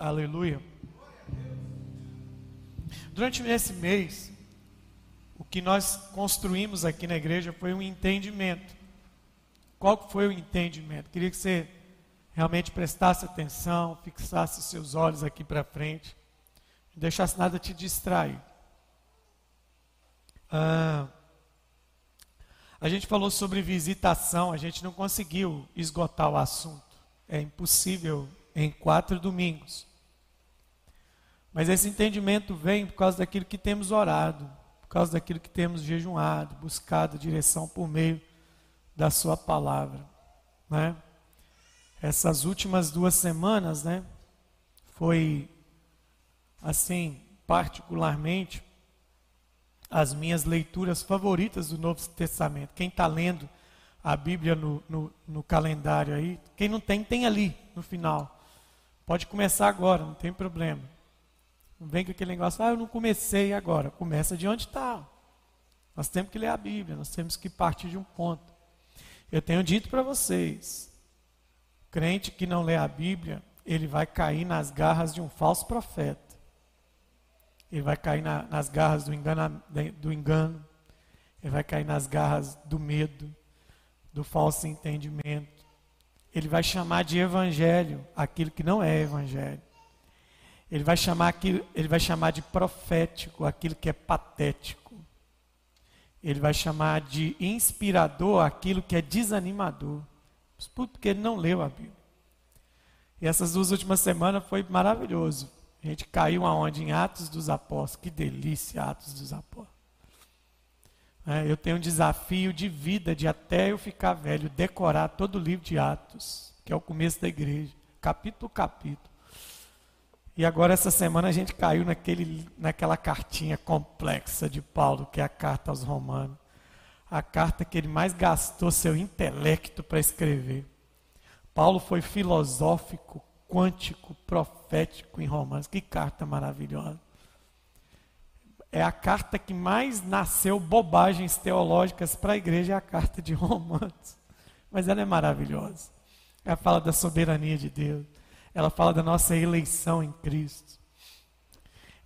Aleluia. Durante esse mês, o que nós construímos aqui na igreja foi um entendimento. Qual foi o entendimento? Queria que você realmente prestasse atenção, fixasse seus olhos aqui para frente, não deixasse nada te distrair. Ah, a gente falou sobre visitação, a gente não conseguiu esgotar o assunto. É impossível em quatro domingos. Mas esse entendimento vem por causa daquilo que temos orado, por causa daquilo que temos jejuado, buscado direção por meio da Sua palavra. Né? Essas últimas duas semanas, né, foi assim, particularmente, as minhas leituras favoritas do Novo Testamento. Quem está lendo a Bíblia no, no, no, calendário aí, quem não tem, tem ali no final. Pode começar agora, não tem problema. Não vem com aquele negócio, ah, eu não comecei agora. Começa de onde está. Nós temos que ler a Bíblia, nós temos que partir de um ponto. Eu tenho dito para vocês, crente que não lê a Bíblia, ele vai cair nas garras de um falso profeta. Ele vai cair na, nas garras do engano, do engano, ele vai cair nas garras do medo, do falso entendimento. Ele vai chamar de evangelho aquilo que não é evangelho. Ele vai chamar aquilo, ele vai chamar de profético aquilo que é patético. Ele vai chamar de inspirador aquilo que é desanimador. Porque ele não leu a Bíblia. E essas duas últimas semanas foi maravilhoso. A gente caiu aonde? Em Atos dos Apóstolos. Que delícia, Atos dos Apóstolos. É, eu tenho um desafio de vida, de até eu ficar velho, decorar todo o livro de Atos, que é o começo da igreja, capítulo capítulo. E agora, essa semana, a gente caiu naquele, naquela cartinha complexa de Paulo, que é a carta aos Romanos. A carta que ele mais gastou seu intelecto para escrever. Paulo foi filosófico, quântico, profético em Romanos. Que carta maravilhosa. É a carta que mais nasceu bobagens teológicas para a igreja, é a carta de Romanos. Mas ela é maravilhosa. Ela fala da soberania de Deus. Ela fala da nossa eleição em Cristo.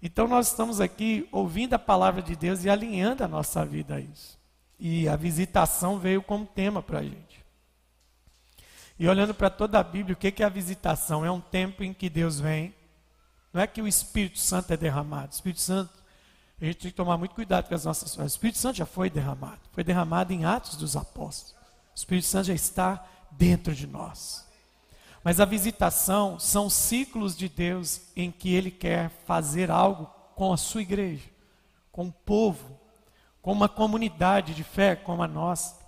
Então nós estamos aqui ouvindo a palavra de Deus e alinhando a nossa vida a isso. E a visitação veio como tema para a gente. E olhando para toda a Bíblia, o que é a visitação? É um tempo em que Deus vem. Não é que o Espírito Santo é derramado. O Espírito Santo, a gente tem que tomar muito cuidado com as nossas coisas. O Espírito Santo já foi derramado. Foi derramado em Atos dos Apóstolos. O Espírito Santo já está dentro de nós. Mas a visitação são ciclos de Deus em que Ele quer fazer algo com a sua igreja, com o povo, com uma comunidade de fé como a nossa.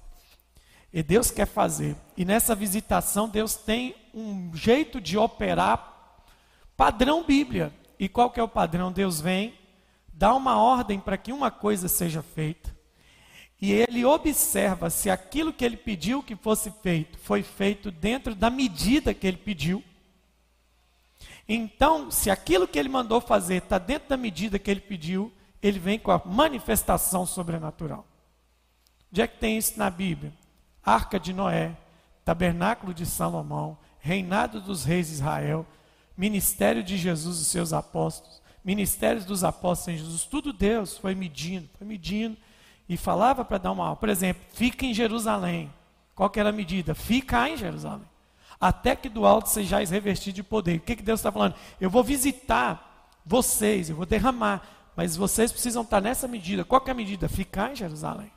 E Deus quer fazer. E nessa visitação, Deus tem um jeito de operar padrão Bíblia. E qual que é o padrão? Deus vem, dá uma ordem para que uma coisa seja feita. E ele observa se aquilo que ele pediu que fosse feito foi feito dentro da medida que ele pediu. Então, se aquilo que ele mandou fazer está dentro da medida que ele pediu, ele vem com a manifestação sobrenatural. Onde é que tem isso na Bíblia? Arca de Noé, Tabernáculo de Salomão, Reinado dos Reis de Israel, Ministério de Jesus e seus apóstolos, Ministérios dos apóstolos em Jesus, tudo Deus foi medindo, foi medindo e falava para dar uma aula. Por exemplo, fica em Jerusalém. Qual que era a medida? Fica em Jerusalém. Até que do alto sejais revestido de poder. O que, que Deus está falando? Eu vou visitar vocês, eu vou derramar, mas vocês precisam estar nessa medida. Qual que é a medida? Ficar em Jerusalém.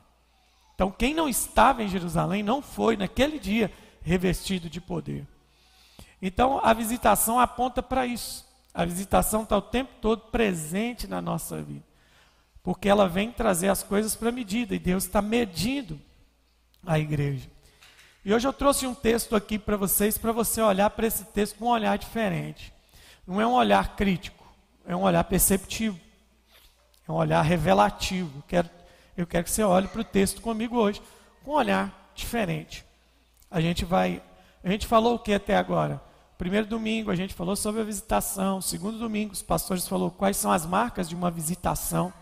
Então, quem não estava em Jerusalém não foi naquele dia revestido de poder. Então, a visitação aponta para isso. A visitação está o tempo todo presente na nossa vida. Porque ela vem trazer as coisas para medida e Deus está medindo a igreja. E hoje eu trouxe um texto aqui para vocês, para você olhar para esse texto com um olhar diferente. Não é um olhar crítico, é um olhar perceptivo, é um olhar revelativo. Quero eu quero que você olhe para o texto comigo hoje, com um olhar diferente. A gente vai. A gente falou o que até agora? Primeiro domingo a gente falou sobre a visitação. Segundo domingo, os pastores falaram quais são as marcas de uma visitação.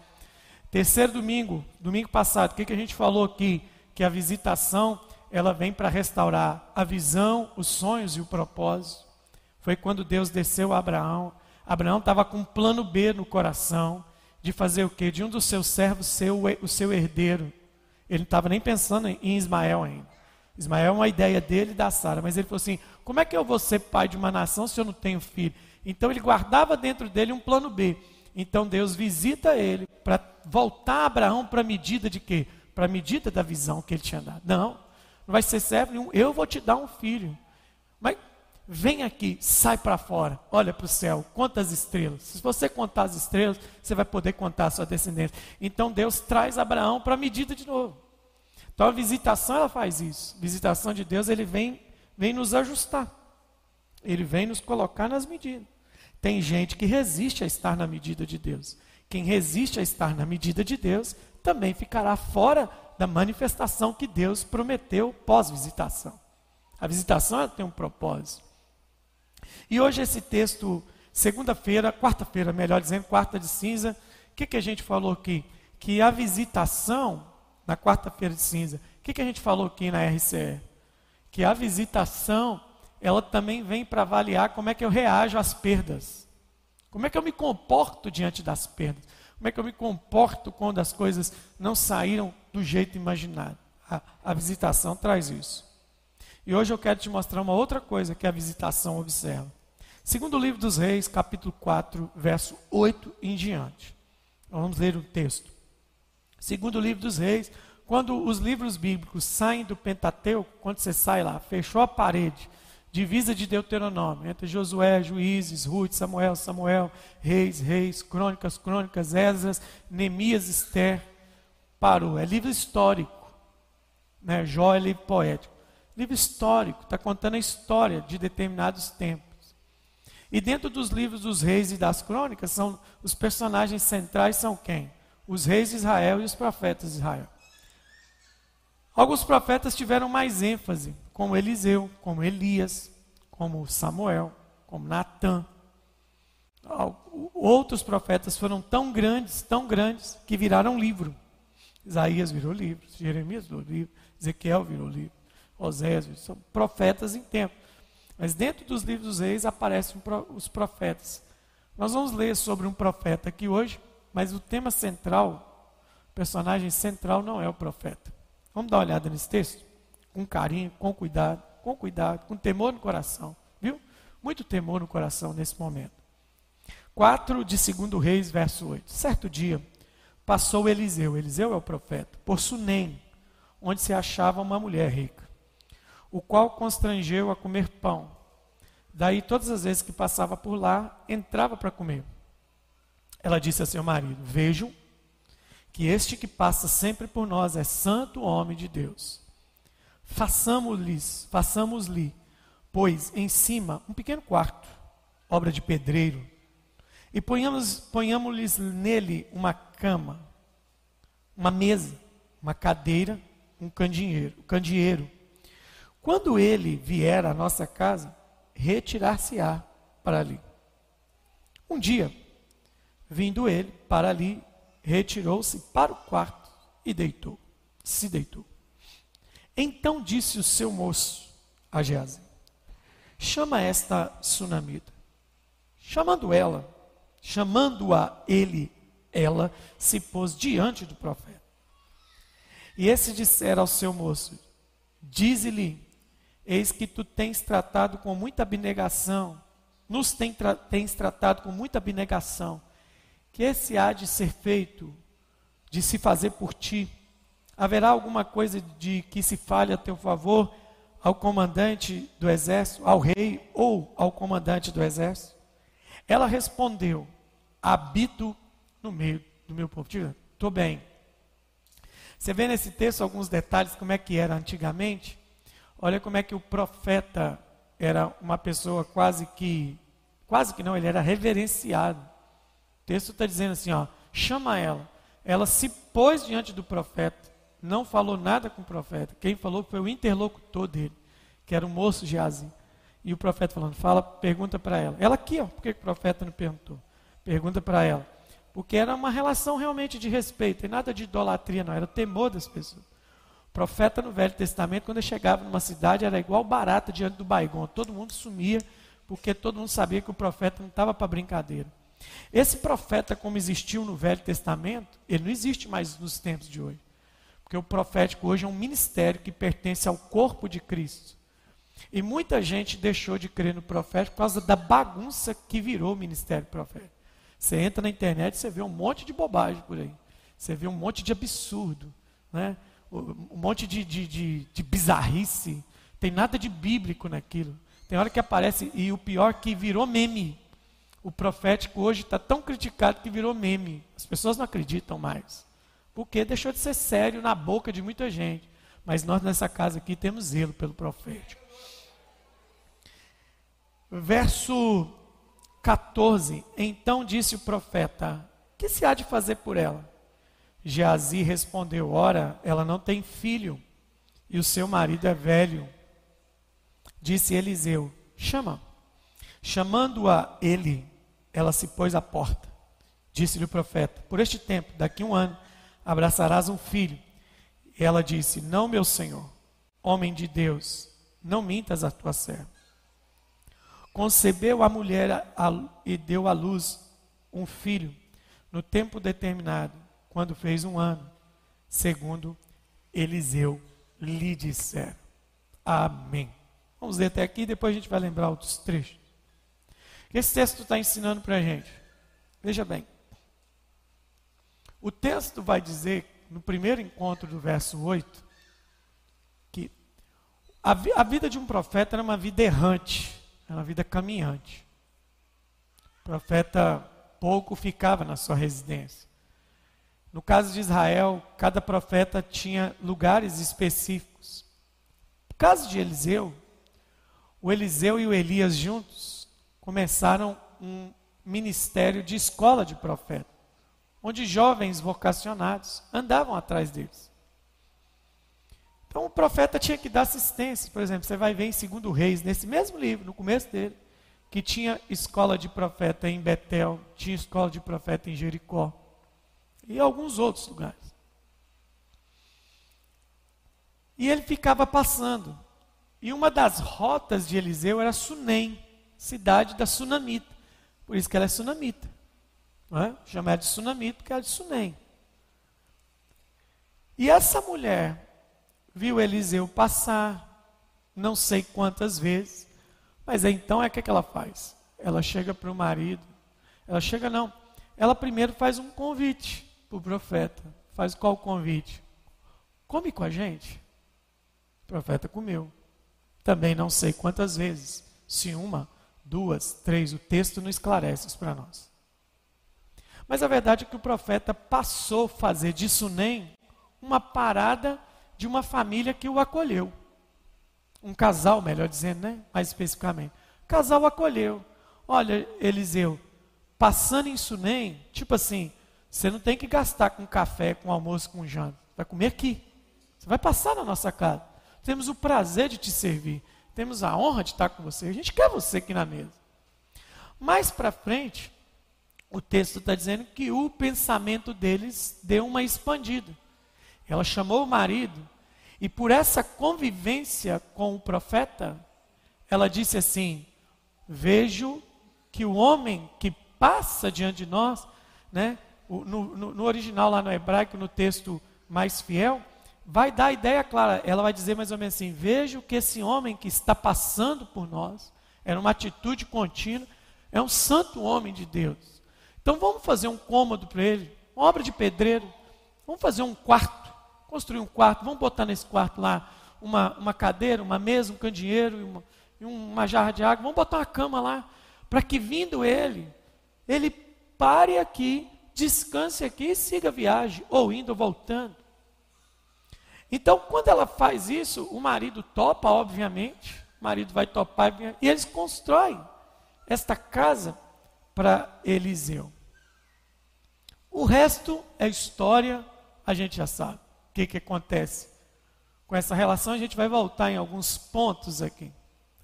Terceiro domingo, domingo passado, o que, que a gente falou aqui? Que a visitação ela vem para restaurar a visão, os sonhos e o propósito. Foi quando Deus desceu a Abraão. Abraão estava com um plano B no coração de fazer o quê? De um dos seus servos ser o seu herdeiro. Ele não estava nem pensando em Ismael ainda. Ismael é uma ideia dele e da Sara, mas ele falou assim: como é que eu vou ser pai de uma nação se eu não tenho filho? Então ele guardava dentro dele um plano B. Então Deus visita ele para voltar Abraão para a medida de quê? Para a medida da visão que ele tinha dado. Não, não vai ser servo nenhum. Eu vou te dar um filho. Mas vem aqui, sai para fora, olha para o céu, conta as estrelas. Se você contar as estrelas, você vai poder contar a sua descendência. Então Deus traz Abraão para a medida de novo. Então a visitação ela faz isso. A visitação de Deus, ele vem, vem nos ajustar. Ele vem nos colocar nas medidas. Tem gente que resiste a estar na medida de Deus. Quem resiste a estar na medida de Deus também ficará fora da manifestação que Deus prometeu pós-visitação. A visitação tem um propósito. E hoje esse texto, segunda-feira, quarta-feira, melhor dizendo, quarta de cinza, o que, que a gente falou aqui? Que a visitação, na quarta-feira de cinza, o que, que a gente falou aqui na RCE? Que a visitação, ela também vem para avaliar como é que eu reajo às perdas. Como é que eu me comporto diante das perdas? Como é que eu me comporto quando as coisas não saíram do jeito imaginado? A, a visitação traz isso. E hoje eu quero te mostrar uma outra coisa que a visitação observa. Segundo o livro dos Reis, capítulo 4, verso 8 em diante. Vamos ler o texto. Segundo o livro dos Reis, quando os livros bíblicos saem do Pentateuco, quando você sai lá, fechou a parede, divisa de Deuteronômio, entre Josué, Juízes, Ruth, Samuel, Samuel, Reis, Reis, Crônicas, Crônicas, Esdras, Neemias, Esther, parou. É livro histórico. Né? Jó é livro poético livro histórico, está contando a história de determinados tempos. E dentro dos livros dos reis e das crônicas, são os personagens centrais são quem? Os reis de Israel e os profetas de Israel. Alguns profetas tiveram mais ênfase, como Eliseu, como Elias, como Samuel, como Natã. Outros profetas foram tão grandes, tão grandes, que viraram livro. Isaías virou livro, Jeremias virou livro, Ezequiel virou livro. Osés, são profetas em tempo. Mas dentro dos livros dos reis aparecem os profetas. Nós vamos ler sobre um profeta aqui hoje, mas o tema central, o personagem central não é o profeta. Vamos dar uma olhada nesse texto? Com carinho, com cuidado, com cuidado, com temor no coração, viu? Muito temor no coração nesse momento. 4 de 2 Reis, verso 8. Certo dia, passou Eliseu, Eliseu é o profeta, por Sunem, onde se achava uma mulher rica o qual constrangeu a comer pão. Daí, todas as vezes que passava por lá, entrava para comer. Ela disse a seu marido: Vejam que este que passa sempre por nós é santo homem de Deus. Façamos-lhe, façamos-lhe, pois em cima um pequeno quarto, obra de pedreiro, e ponhamos, ponhamos-lhes nele uma cama, uma mesa, uma cadeira, um candeeiro, candeeiro quando ele vier à nossa casa, retirar-se-á para ali. Um dia, vindo ele para ali, retirou-se para o quarto e deitou. Se deitou. Então disse o seu moço a Geazi: Chama esta sunamita. Chamando ela, chamando-a ele, ela se pôs diante do profeta. E esse dissera ao seu moço: Dize-lhe Eis que tu tens tratado com muita abnegação, nos tra tens tratado com muita abnegação, que esse há de ser feito, de se fazer por ti. Haverá alguma coisa de que se fale a teu favor ao comandante do exército, ao rei ou ao comandante do exército? Ela respondeu: Habito no meio do meu povo. Estou bem. Você vê nesse texto alguns detalhes como é que era antigamente? Olha como é que o profeta era uma pessoa quase que, quase que não, ele era reverenciado. O texto está dizendo assim, ó, chama ela. Ela se pôs diante do profeta, não falou nada com o profeta. Quem falou foi o interlocutor dele, que era o moço Geazi. E o profeta falando, fala, pergunta para ela. Ela aqui, ó, por que o profeta não perguntou? Pergunta para ela. Porque era uma relação realmente de respeito, e nada de idolatria, não, era temor das pessoas profeta no Velho Testamento, quando ele chegava numa cidade, era igual barata diante do baigon. Todo mundo sumia, porque todo mundo sabia que o profeta não estava para brincadeira. Esse profeta, como existiu no Velho Testamento, ele não existe mais nos tempos de hoje. Porque o profético hoje é um ministério que pertence ao corpo de Cristo. E muita gente deixou de crer no profético por causa da bagunça que virou o ministério profético. Você entra na internet você vê um monte de bobagem por aí. Você vê um monte de absurdo, né? um monte de, de, de, de bizarrice. Tem nada de bíblico naquilo. Tem hora que aparece, e o pior que virou meme. O profético hoje está tão criticado que virou meme. As pessoas não acreditam mais. Porque deixou de ser sério na boca de muita gente. Mas nós nessa casa aqui temos zelo pelo profético. Verso 14: Então disse o profeta: Que se há de fazer por ela? Geazi respondeu: Ora, ela não tem filho, e o seu marido é velho. Disse Eliseu: Chama. Chamando-a ele, ela se pôs à porta. Disse-lhe o profeta: Por este tempo, daqui um ano, abraçarás um filho. Ela disse: Não, meu senhor, homem de Deus, não mintas a tua serva. Concebeu a mulher e deu à luz um filho no tempo determinado, quando fez um ano, segundo Eliseu lhe disser. Amém. Vamos ler até aqui, depois a gente vai lembrar outros trechos. Esse texto está ensinando para a gente. Veja bem. O texto vai dizer, no primeiro encontro do verso 8, que a, vi a vida de um profeta era uma vida errante, era uma vida caminhante. O profeta pouco ficava na sua residência. No caso de Israel, cada profeta tinha lugares específicos. No caso de Eliseu, o Eliseu e o Elias juntos começaram um ministério de escola de profeta onde jovens vocacionados andavam atrás deles. Então o profeta tinha que dar assistência. Por exemplo, você vai ver em 2 Reis, nesse mesmo livro, no começo dele, que tinha escola de profeta em Betel, tinha escola de profeta em Jericó e alguns outros lugares. E ele ficava passando. E uma das rotas de Eliseu era Sunem, cidade da Sunamita. Por isso que ela é sunamita. É? Chama ela de Sunamita porque ela é de Sunem. E essa mulher viu Eliseu passar, não sei quantas vezes, mas então é o que, é que ela faz? Ela chega para o marido, ela chega não, ela primeiro faz um convite para o profeta. Faz qual convite? Come com a gente. O profeta comeu. Também não sei quantas vezes, se uma, duas, três, o texto não esclarece isso para nós. Mas a verdade é que o profeta passou a fazer de Sunem uma parada de uma família que o acolheu. Um casal, melhor dizendo, né? mais especificamente. O casal acolheu. Olha, Eliseu, passando em Sunem, tipo assim, você não tem que gastar com café, com almoço, com janta. Vai comer aqui. Você vai passar na nossa casa. Temos o prazer de te servir. Temos a honra de estar com você. A gente quer você aqui na mesa. Mais para frente, o texto está dizendo que o pensamento deles deu uma expandida. Ela chamou o marido e por essa convivência com o profeta, ela disse assim: Vejo que o homem que passa diante de nós, né, no, no, no original lá no hebraico, no texto mais fiel, vai dar a ideia clara. Ela vai dizer mais ou menos assim: Vejo que esse homem que está passando por nós, era uma atitude contínua, é um santo homem de Deus. Então vamos fazer um cômodo para ele, uma obra de pedreiro. Vamos fazer um quarto, construir um quarto. Vamos botar nesse quarto lá uma, uma cadeira, uma mesa, um candeeiro e uma, e uma jarra de água. Vamos botar uma cama lá, para que vindo ele, ele pare aqui, descanse aqui e siga a viagem, ou indo ou voltando. Então, quando ela faz isso, o marido topa, obviamente, o marido vai topar, e eles constroem esta casa para Eliseu. O resto é história, a gente já sabe. O que, que acontece com essa relação? A gente vai voltar em alguns pontos aqui.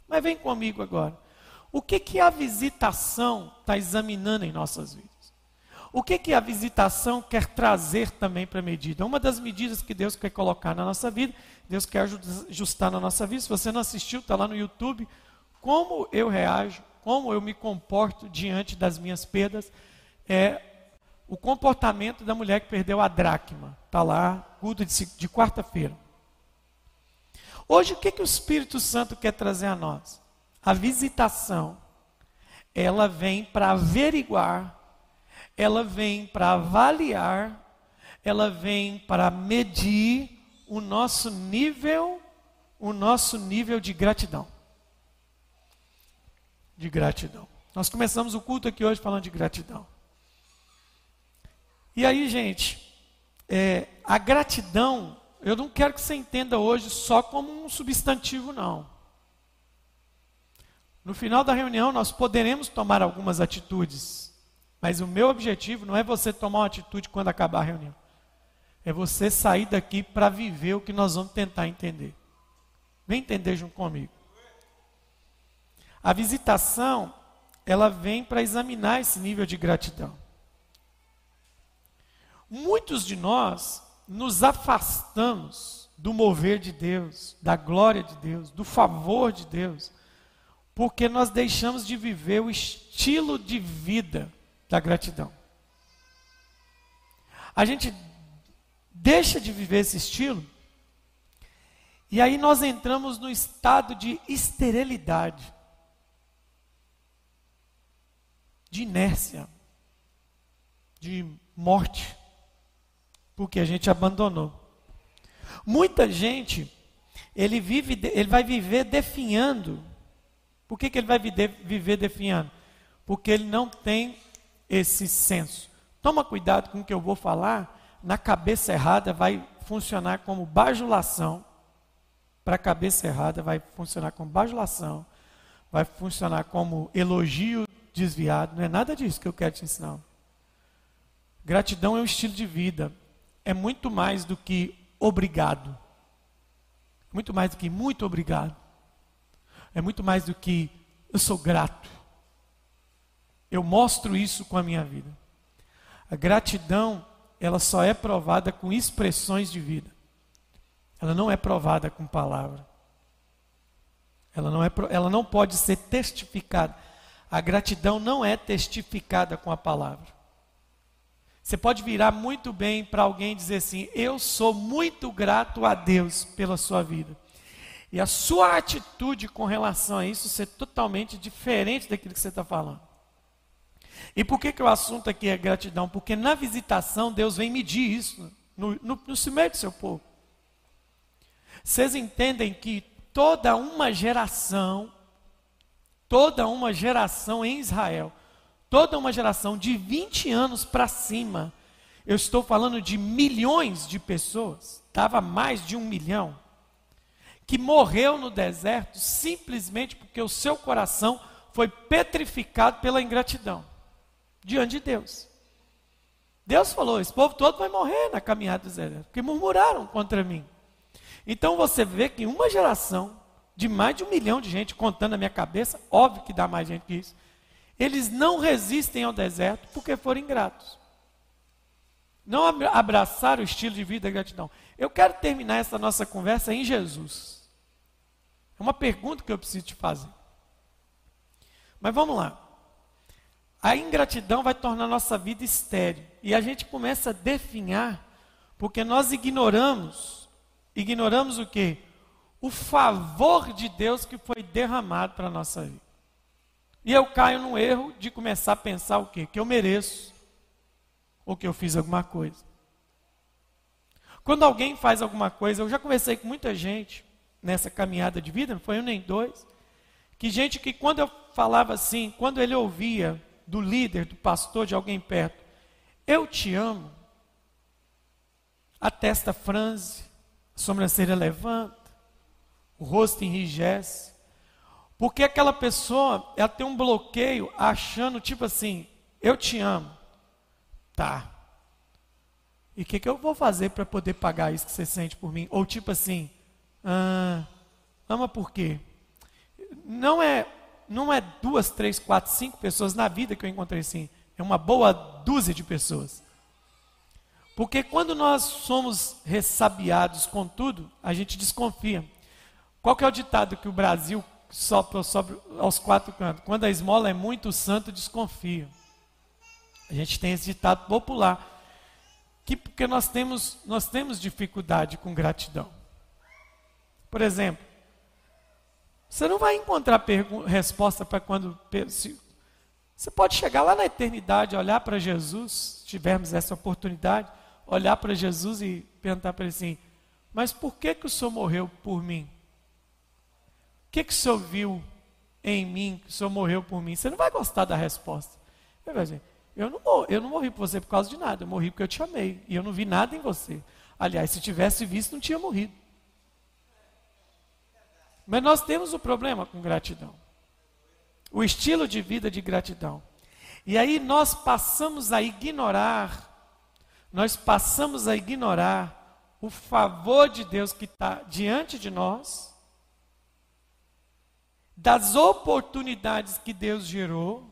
Mas vem comigo agora. O que, que a visitação está examinando em nossas vidas? O que, que a visitação quer trazer também para a medida? Uma das medidas que Deus quer colocar na nossa vida, Deus quer ajustar na nossa vida. Se você não assistiu, está lá no YouTube. Como eu reajo como eu me comporto diante das minhas perdas, é o comportamento da mulher que perdeu a dracma. Está lá, culto de, de quarta-feira. Hoje, o que, que o Espírito Santo quer trazer a nós? A visitação, ela vem para averiguar, ela vem para avaliar, ela vem para medir o nosso nível, o nosso nível de gratidão. De gratidão. Nós começamos o culto aqui hoje falando de gratidão. E aí, gente, é, a gratidão, eu não quero que você entenda hoje só como um substantivo, não. No final da reunião, nós poderemos tomar algumas atitudes, mas o meu objetivo não é você tomar uma atitude quando acabar a reunião. É você sair daqui para viver o que nós vamos tentar entender. Vem entender junto comigo. A visitação, ela vem para examinar esse nível de gratidão. Muitos de nós nos afastamos do mover de Deus, da glória de Deus, do favor de Deus, porque nós deixamos de viver o estilo de vida da gratidão. A gente deixa de viver esse estilo e aí nós entramos no estado de esterilidade, de inércia, de morte porque a gente abandonou. Muita gente, ele, vive, ele vai viver definhando. Por que, que ele vai viver definhando? Porque ele não tem esse senso. Toma cuidado com o que eu vou falar, na cabeça errada vai funcionar como bajulação. Para a cabeça errada vai funcionar como bajulação, vai funcionar como elogio desviado. Não é nada disso que eu quero te ensinar. Gratidão é um estilo de vida é muito mais do que obrigado. Muito mais do que muito obrigado. É muito mais do que eu sou grato. Eu mostro isso com a minha vida. A gratidão, ela só é provada com expressões de vida. Ela não é provada com palavra. Ela não, é, ela não pode ser testificada. A gratidão não é testificada com a palavra. Você pode virar muito bem para alguém e dizer assim: Eu sou muito grato a Deus pela sua vida. E a sua atitude com relação a isso ser totalmente diferente daquilo que você está falando. E por que, que o assunto aqui é gratidão? Porque na visitação Deus vem medir isso no, no, no cimento do seu povo. Vocês entendem que toda uma geração, toda uma geração em Israel, toda uma geração de 20 anos para cima, eu estou falando de milhões de pessoas, estava mais de um milhão, que morreu no deserto simplesmente porque o seu coração foi petrificado pela ingratidão diante de Deus. Deus falou: esse povo todo vai morrer na caminhada do deserto, porque murmuraram contra mim. Então você vê que uma geração de mais de um milhão de gente contando na minha cabeça, óbvio que dá mais gente que isso, eles não resistem ao deserto porque foram ingratos. Não abraçaram o estilo de vida da gratidão. Eu quero terminar essa nossa conversa em Jesus. É uma pergunta que eu preciso te fazer. Mas vamos lá. A ingratidão vai tornar nossa vida estéril. E a gente começa a definhar, porque nós ignoramos, ignoramos o que? O favor de Deus que foi derramado para a nossa vida. E eu caio no erro de começar a pensar o quê? Que eu mereço. Ou que eu fiz alguma coisa. Quando alguém faz alguma coisa, eu já conversei com muita gente nessa caminhada de vida, não foi um nem dois, que gente que quando eu falava assim, quando ele ouvia do líder, do pastor, de alguém perto, eu te amo, a testa franze, a sobrancelha levanta, o rosto enrijece, porque aquela pessoa, ela tem um bloqueio achando, tipo assim, eu te amo. Tá. E o que, que eu vou fazer para poder pagar isso que você sente por mim? Ou tipo assim, ah, ama por quê? Não é, não é duas, três, quatro, cinco pessoas na vida que eu encontrei assim. É uma boa dúzia de pessoas. Porque quando nós somos ressabiados com tudo, a gente desconfia. Qual que é o ditado que o Brasil sopra sobre aos quatro cantos. Quando a esmola é muito, o santo desconfia. A gente tem esse ditado popular. Que, porque nós temos, nós temos dificuldade com gratidão. Por exemplo, você não vai encontrar resposta para quando. Se, você pode chegar lá na eternidade, olhar para Jesus, se tivermos essa oportunidade, olhar para Jesus e perguntar para ele assim: Mas por que, que o Senhor morreu por mim? Que, que o Senhor viu em mim que o Senhor morreu por mim? Você não vai gostar da resposta. Dizer: eu não, eu não morri por você por causa de nada, eu morri porque eu te amei. E eu não vi nada em você. Aliás, se tivesse visto, não tinha morrido. Mas nós temos o um problema com gratidão. O estilo de vida de gratidão. E aí nós passamos a ignorar, nós passamos a ignorar o favor de Deus que está diante de nós, das oportunidades que Deus gerou,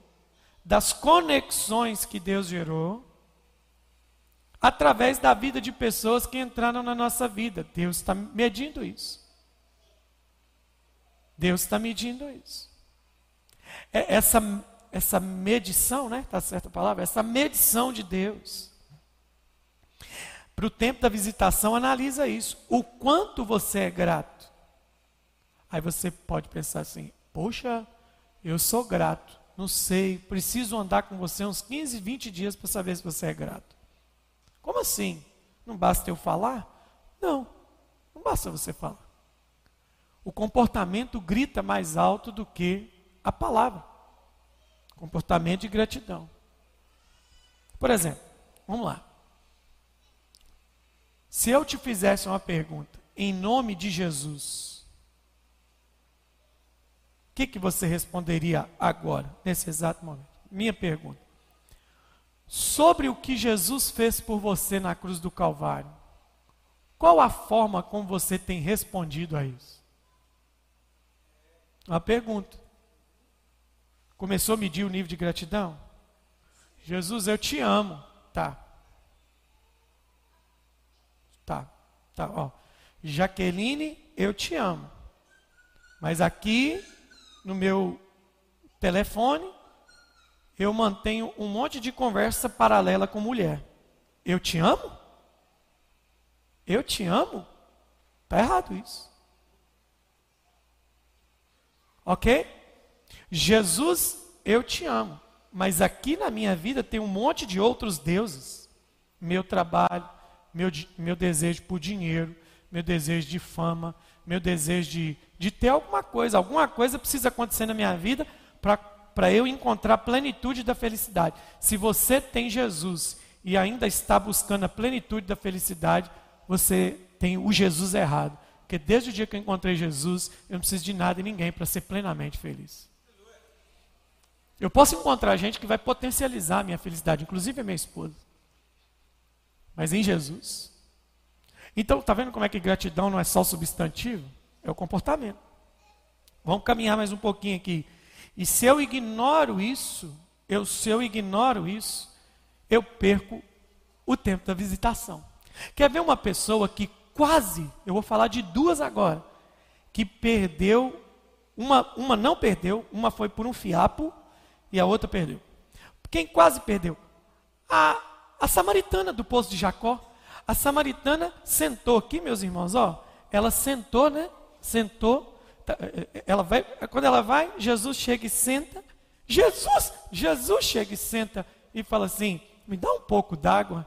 das conexões que Deus gerou, através da vida de pessoas que entraram na nossa vida. Deus está medindo isso. Deus está medindo isso. É essa, essa medição, né? Está certa a palavra? Essa medição de Deus. Para o tempo da visitação, analisa isso. O quanto você é grato. Aí você pode pensar assim: poxa, eu sou grato. Não sei, preciso andar com você uns 15, 20 dias para saber se você é grato. Como assim? Não basta eu falar? Não, não basta você falar. O comportamento grita mais alto do que a palavra. Comportamento de gratidão. Por exemplo, vamos lá. Se eu te fizesse uma pergunta, em nome de Jesus, o que, que você responderia agora, nesse exato momento? Minha pergunta. Sobre o que Jesus fez por você na cruz do Calvário, qual a forma como você tem respondido a isso? Uma pergunta. Começou a medir o nível de gratidão? Jesus, eu te amo. Tá. Tá. Tá, ó. Jaqueline, eu te amo. Mas aqui no meu telefone, eu mantenho um monte de conversa paralela com mulher. Eu te amo? Eu te amo? Está errado isso. Ok? Jesus, eu te amo. Mas aqui na minha vida tem um monte de outros deuses. Meu trabalho, meu, meu desejo por dinheiro, meu desejo de fama, meu desejo de, de ter alguma coisa. Alguma coisa precisa acontecer na minha vida para eu encontrar a plenitude da felicidade. Se você tem Jesus e ainda está buscando a plenitude da felicidade, você tem o Jesus errado. Porque desde o dia que eu encontrei Jesus, eu não preciso de nada e ninguém para ser plenamente feliz. Eu posso encontrar gente que vai potencializar a minha felicidade, inclusive a minha esposa. Mas em Jesus, então, está vendo como é que gratidão não é só substantivo? É o comportamento. Vamos caminhar mais um pouquinho aqui. E se eu ignoro isso, eu, se eu ignoro isso, eu perco o tempo da visitação. Quer ver uma pessoa que quase, eu vou falar de duas agora, que perdeu, uma, uma não perdeu, uma foi por um fiapo e a outra perdeu. Quem quase perdeu? A, a samaritana do poço de Jacó. A samaritana sentou aqui, meus irmãos, ó. Ela sentou, né? Sentou. Tá, é, é, ela vai, quando ela vai, Jesus chega e senta. Jesus, Jesus chega e senta e fala assim: "Me dá um pouco d'água".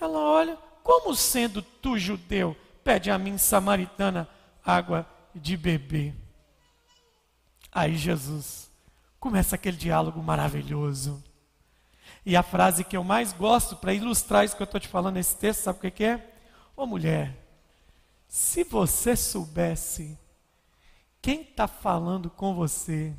Ela olha, como sendo tu judeu, pede a mim samaritana água de beber. Aí Jesus começa aquele diálogo maravilhoso. E a frase que eu mais gosto para ilustrar isso que eu estou te falando nesse texto, sabe o que, é? Ô mulher, se você soubesse quem está falando com você,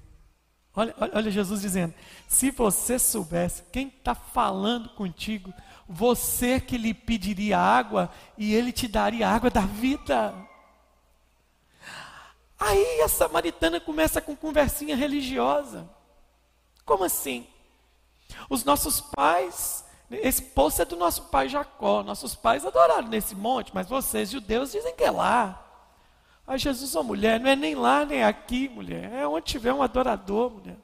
olha, olha Jesus dizendo: se você soubesse quem está falando contigo, você que lhe pediria água e ele te daria água da vida. Aí a samaritana começa com conversinha religiosa. Como assim? Os nossos pais, esse poço é do nosso pai Jacó. Nossos pais adoraram nesse monte, mas vocês, judeus, dizem que é lá. Aí Jesus, ô oh, mulher, não é nem lá nem aqui, mulher. É onde tiver um adorador, mulher.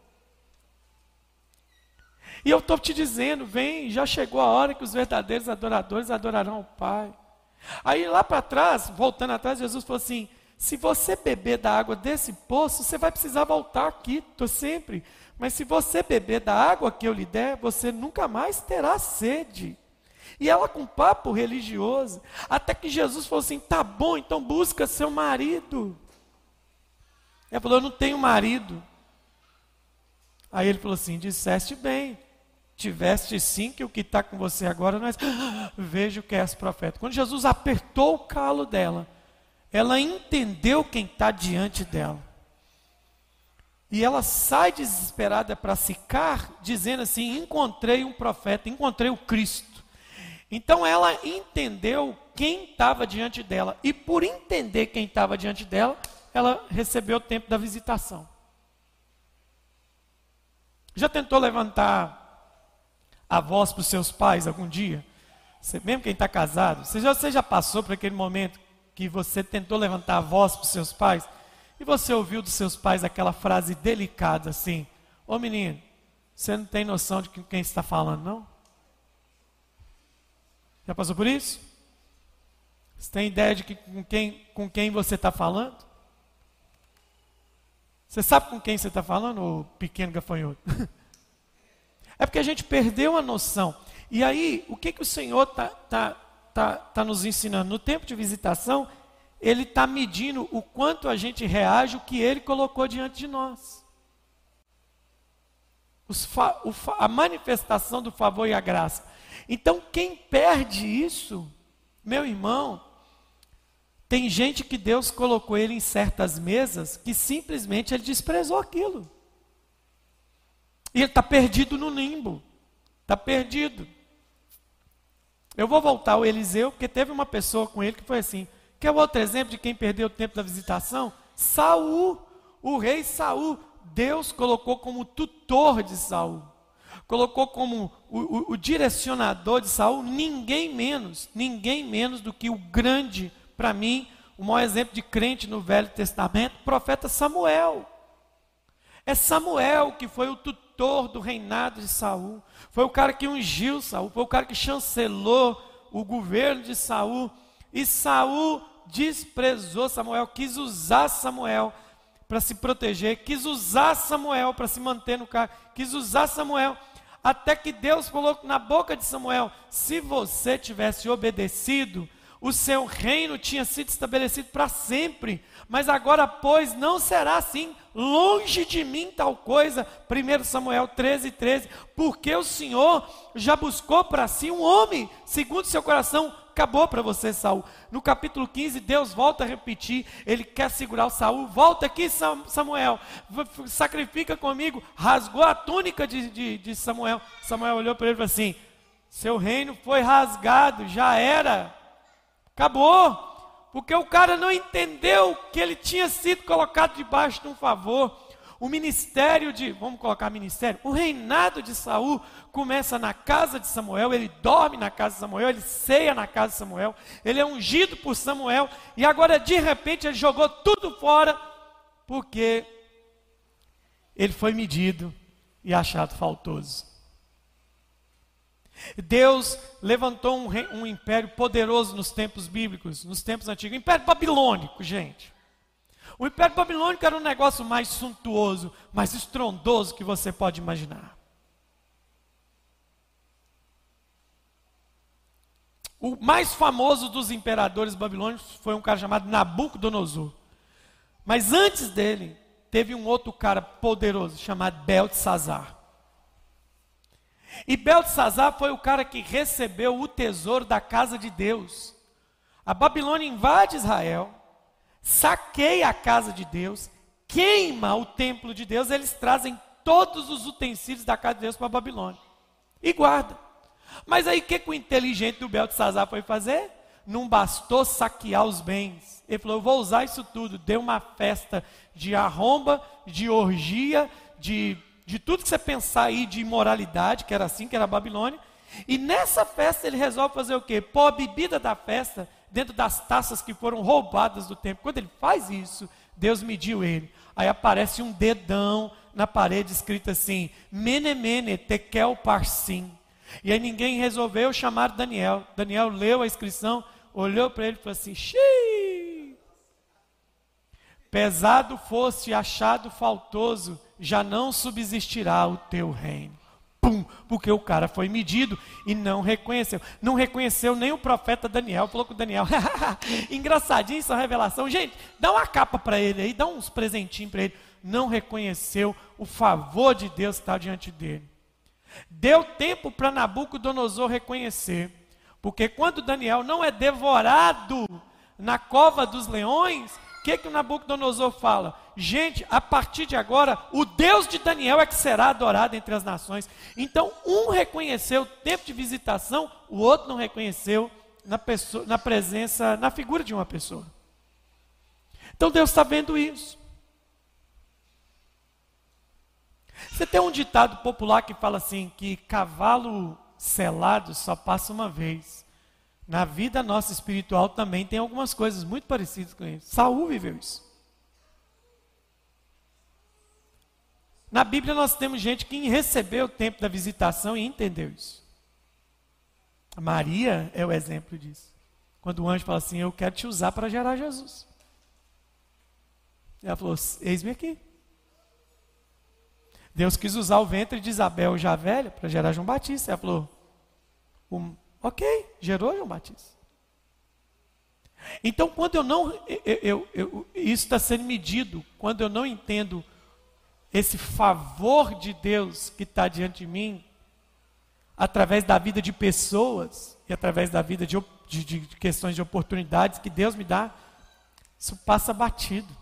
E eu estou te dizendo, vem, já chegou a hora que os verdadeiros adoradores adorarão o Pai. Aí lá para trás, voltando atrás, Jesus falou assim: se você beber da água desse poço, você vai precisar voltar aqui, estou sempre. Mas se você beber da água que eu lhe der, você nunca mais terá sede. E ela com papo religioso, até que Jesus falou assim: tá bom, então busca seu marido. Ela falou: eu não tenho marido. Aí ele falou assim: disseste bem, tiveste sim, que o que está com você agora não é. Vejo que és profeta. Quando Jesus apertou o calo dela, ela entendeu quem está diante dela. E ela sai desesperada para Sicar, dizendo assim: Encontrei um profeta, encontrei o Cristo. Então ela entendeu quem estava diante dela. E por entender quem estava diante dela, ela recebeu o tempo da visitação. Já tentou levantar a voz para os seus pais algum dia? Você, mesmo quem está casado, você já, você já passou por aquele momento que você tentou levantar a voz para os seus pais e você ouviu dos seus pais aquela frase delicada assim: Ô menino, você não tem noção de quem está falando, não? Já passou por isso? Você tem ideia de que, com, quem, com quem você está falando? Você sabe com quem você está falando, ô pequeno gafanhoto? É porque a gente perdeu a noção. E aí, o que, que o Senhor está tá, tá, tá nos ensinando? No tempo de visitação, Ele está medindo o quanto a gente reage o que Ele colocou diante de nós. a manifestação do favor e a graça. Então, quem perde isso, meu irmão, tem gente que Deus colocou ele em certas mesas que simplesmente ele desprezou aquilo. E ele está perdido no limbo. Está perdido. Eu vou voltar ao Eliseu, porque teve uma pessoa com ele que foi assim. Quer outro exemplo de quem perdeu o tempo da visitação? Saul, o rei Saul. Deus colocou como tutor de Saul. Colocou como o, o, o direcionador de Saul ninguém menos, ninguém menos do que o grande, para mim, o maior exemplo de crente no Velho Testamento, o profeta Samuel. É Samuel que foi o tutor do reinado de Saul. Foi o cara que ungiu Saul, foi o cara que chancelou o governo de Saul. E Saul desprezou Samuel, quis usar Samuel para se proteger, quis usar Samuel para se manter no cargo, quis usar Samuel até que Deus falou na boca de Samuel: se você tivesse obedecido, o seu reino tinha sido estabelecido para sempre. Mas agora, pois, não será assim. Longe de mim tal coisa. 1 Samuel 13, 13. Porque o Senhor já buscou para si um homem, segundo seu coração. Acabou para você, Saul. No capítulo 15, Deus volta a repetir. Ele quer segurar o Saul. Volta aqui, Samuel. Sacrifica comigo. Rasgou a túnica de, de, de Samuel. Samuel olhou para ele e falou assim: Seu reino foi rasgado, já era Acabou. Porque o cara não entendeu que ele tinha sido colocado debaixo de um favor. O ministério de, vamos colocar ministério, o reinado de Saul começa na casa de Samuel, ele dorme na casa de Samuel, ele ceia na casa de Samuel, ele é ungido por Samuel, e agora de repente ele jogou tudo fora, porque ele foi medido e achado faltoso. Deus levantou um, um, império poderoso nos tempos bíblicos, nos tempos antigos. O império babilônico, gente. O império babilônico era um negócio mais suntuoso, mais estrondoso que você pode imaginar. O mais famoso dos imperadores babilônicos foi um cara chamado Nabucodonosor. Mas antes dele, teve um outro cara poderoso chamado Beltesazar. E Beltesazar foi o cara que recebeu o tesouro da casa de Deus. A Babilônia invade Israel, saqueia a casa de Deus, queima o templo de Deus, eles trazem todos os utensílios da casa de Deus para a Babilônia e guarda. Mas aí o que, que o inteligente do Beltesazar foi fazer? Não bastou saquear os bens. Ele falou: Eu vou usar isso tudo. Deu uma festa de arromba, de orgia, de de tudo que você pensar aí de imoralidade, que era assim, que era a Babilônia. E nessa festa ele resolve fazer o quê? Pôr a bebida da festa dentro das taças que foram roubadas do templo. Quando ele faz isso, Deus mediu ele. Aí aparece um dedão na parede escrito assim: Menemene tekel parsim. E aí ninguém resolveu chamar Daniel. Daniel leu a inscrição, olhou para ele e falou assim: Xiii! Pesado fosse achado faltoso, já não subsistirá o teu reino. Pum, porque o cara foi medido e não reconheceu. Não reconheceu nem o profeta Daniel. Falou com Daniel: engraçadinho essa revelação. Gente, dá uma capa para ele aí, dá uns presentinhos para ele. Não reconheceu o favor de Deus que está diante dele. Deu tempo para Nabucodonosor reconhecer, porque quando Daniel não é devorado na cova dos leões, o que, que o Nabucodonosor fala? Gente, a partir de agora, o Deus de Daniel é que será adorado entre as nações. Então, um reconheceu o tempo de visitação, o outro não reconheceu na, pessoa, na presença, na figura de uma pessoa. Então, Deus está vendo isso. Você tem um ditado popular que fala assim: que cavalo selado só passa uma vez. Na vida nossa espiritual também tem algumas coisas muito parecidas com isso. Saul viveu isso. Na Bíblia nós temos gente que recebeu o tempo da visitação e entendeu isso. Maria é o exemplo disso. Quando o anjo fala assim: Eu quero te usar para gerar Jesus. Ela falou: Eis-me aqui. Deus quis usar o ventre de Isabel já velha para gerar João Batista. Ela falou: um, Ok, gerou João Batista. Então, quando eu não. Eu, eu, eu, isso está sendo medido. Quando eu não entendo esse favor de Deus que está diante de mim, através da vida de pessoas e através da vida de, de, de questões de oportunidades que Deus me dá, isso passa batido.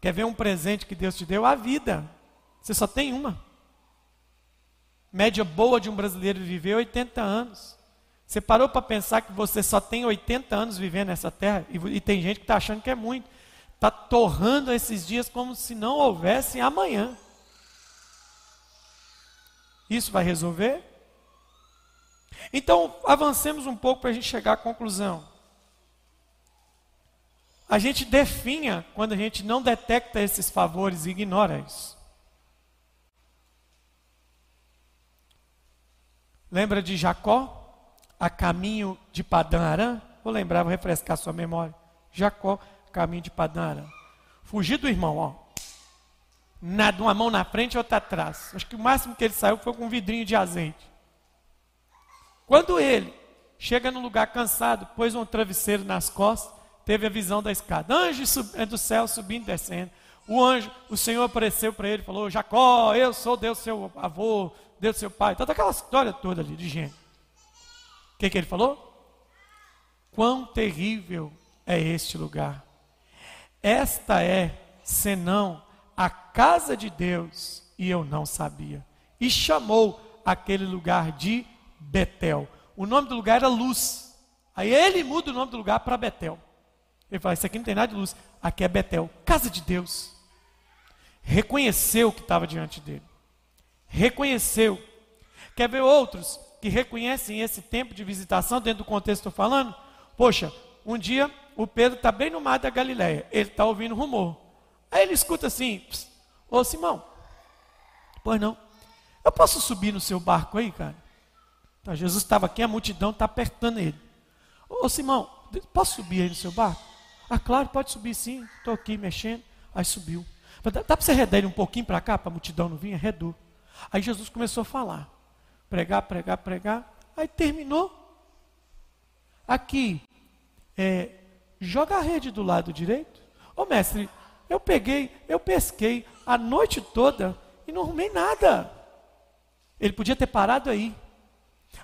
Quer ver um presente que Deus te deu? A vida. Você só tem uma. Média boa de um brasileiro viver 80 anos. Você parou para pensar que você só tem 80 anos vivendo nessa terra? E, e tem gente que está achando que é muito. Está torrando esses dias como se não houvesse amanhã. Isso vai resolver? Então, avancemos um pouco para a gente chegar à conclusão. A gente definha quando a gente não detecta esses favores e ignora isso. Lembra de Jacó? A caminho de Padã Arã? Vou lembrar, vou refrescar sua memória. Jacó, caminho de Padã Arã. Fugir do irmão, ó. Nada, uma mão na frente e outra atrás. Acho que o máximo que ele saiu foi com um vidrinho de azeite. Quando ele chega num lugar cansado, pôs um travesseiro nas costas, teve a visão da escada. Anjo é do céu subindo e descendo. O anjo, o Senhor apareceu para ele e falou: Jacó, eu sou Deus seu avô, Deus seu pai. Toda aquela história toda ali de gente. O que, que ele falou? Quão terrível é este lugar. Esta é, senão, a casa de Deus, e eu não sabia. E chamou aquele lugar de Betel. O nome do lugar era Luz. Aí ele muda o nome do lugar para Betel. Ele fala: Isso aqui não tem nada de luz. Aqui é Betel, casa de Deus. Reconheceu o que estava diante dele. Reconheceu. Quer ver outros que reconhecem esse tempo de visitação dentro do contexto que estou falando? Poxa, um dia o Pedro está bem no mar da Galileia. Ele está ouvindo rumor. Aí ele escuta assim: Ô Simão, pois não. Eu posso subir no seu barco aí, cara? Então, Jesus estava aqui, a multidão está apertando ele. Ô Simão, posso subir aí no seu barco? Ah, claro, pode subir sim. Estou aqui mexendo. Aí subiu. Dá, dá para você redar ele um pouquinho para cá, para a multidão não vir? Redou. Aí Jesus começou a falar. Pregar, pregar, pregar. Aí terminou. Aqui, é, joga a rede do lado direito. Ô mestre, eu peguei, eu pesquei a noite toda e não arrumei nada. Ele podia ter parado aí.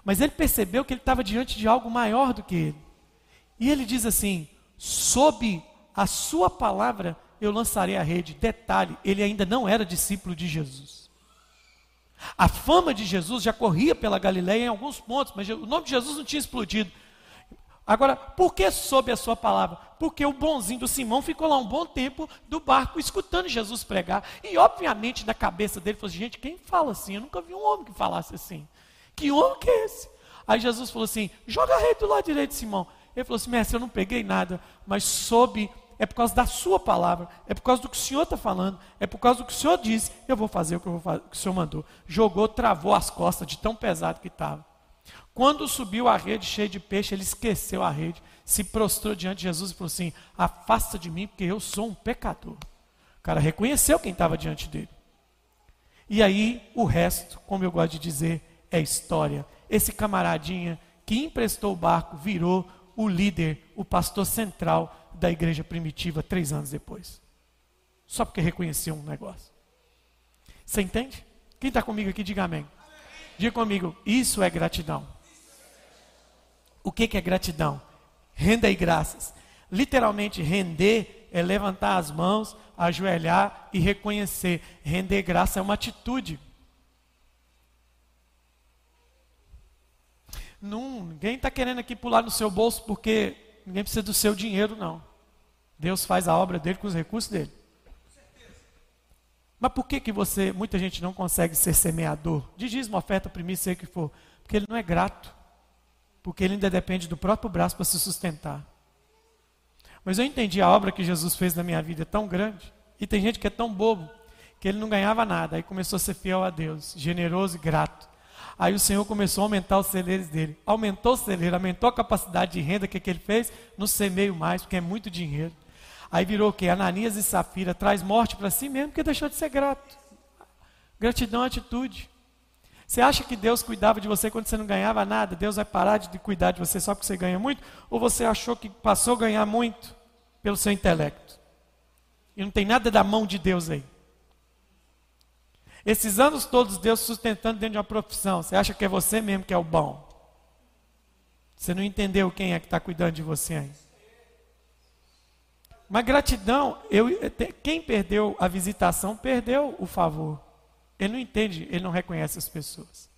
Mas ele percebeu que ele estava diante de algo maior do que ele. E ele diz assim: sob a sua palavra eu lançarei a rede. Detalhe, ele ainda não era discípulo de Jesus. A fama de Jesus já corria pela Galileia em alguns pontos, mas o nome de Jesus não tinha explodido. Agora, por que sob a sua palavra? Porque o bonzinho do Simão ficou lá um bom tempo do barco escutando Jesus pregar. E obviamente na cabeça dele falou assim, gente, quem fala assim? Eu nunca vi um homem que falasse assim. Que homem que é esse? Aí Jesus falou assim: joga a rede do lado direito, Simão. Ele falou assim: mestre, eu não peguei nada, mas soube, é por causa da sua palavra, é por causa do que o Senhor está falando, é por causa do que o Senhor disse, eu vou fazer o que, fazer, o, que o Senhor mandou. Jogou, travou as costas de tão pesado que estava. Quando subiu a rede cheia de peixe, ele esqueceu a rede, se prostrou diante de Jesus e falou assim: afasta de mim, porque eu sou um pecador. O cara reconheceu quem estava diante dele. E aí, o resto, como eu gosto de dizer, é história. Esse camaradinha que emprestou o barco virou o líder, o pastor central da igreja primitiva três anos depois. Só porque reconheceu um negócio. Você entende? Quem está comigo aqui, diga amém. Diga comigo, isso é gratidão. O que, que é gratidão? Renda e graças. Literalmente, render é levantar as mãos, ajoelhar e reconhecer. Render graça é uma atitude. Não, ninguém está querendo aqui pular no seu bolso porque ninguém precisa do seu dinheiro, não. Deus faz a obra dele com os recursos dele. Mas por que, que você, muita gente não consegue ser semeador? De dízimo, oferta, primícia, sei que for. Porque ele não é grato. Porque ele ainda depende do próprio braço para se sustentar. Mas eu entendi a obra que Jesus fez na minha vida é tão grande. E tem gente que é tão bobo que ele não ganhava nada. Aí começou a ser fiel a Deus, generoso e grato. Aí o Senhor começou a aumentar os celeiros dele. Aumentou o celeiro, aumentou a capacidade de renda. O que, que ele fez? Não semeio mais, porque é muito dinheiro. Aí virou o quê? Ananias e Safira traz morte para si mesmo, porque deixou de ser grato. Gratidão é atitude. Você acha que Deus cuidava de você quando você não ganhava nada? Deus vai parar de cuidar de você só porque você ganha muito? Ou você achou que passou a ganhar muito pelo seu intelecto? E não tem nada da mão de Deus aí. Esses anos todos, Deus sustentando dentro de uma profissão. Você acha que é você mesmo que é o bom? Você não entendeu quem é que está cuidando de você ainda. Mas gratidão, eu, quem perdeu a visitação, perdeu o favor. Ele não entende, ele não reconhece as pessoas.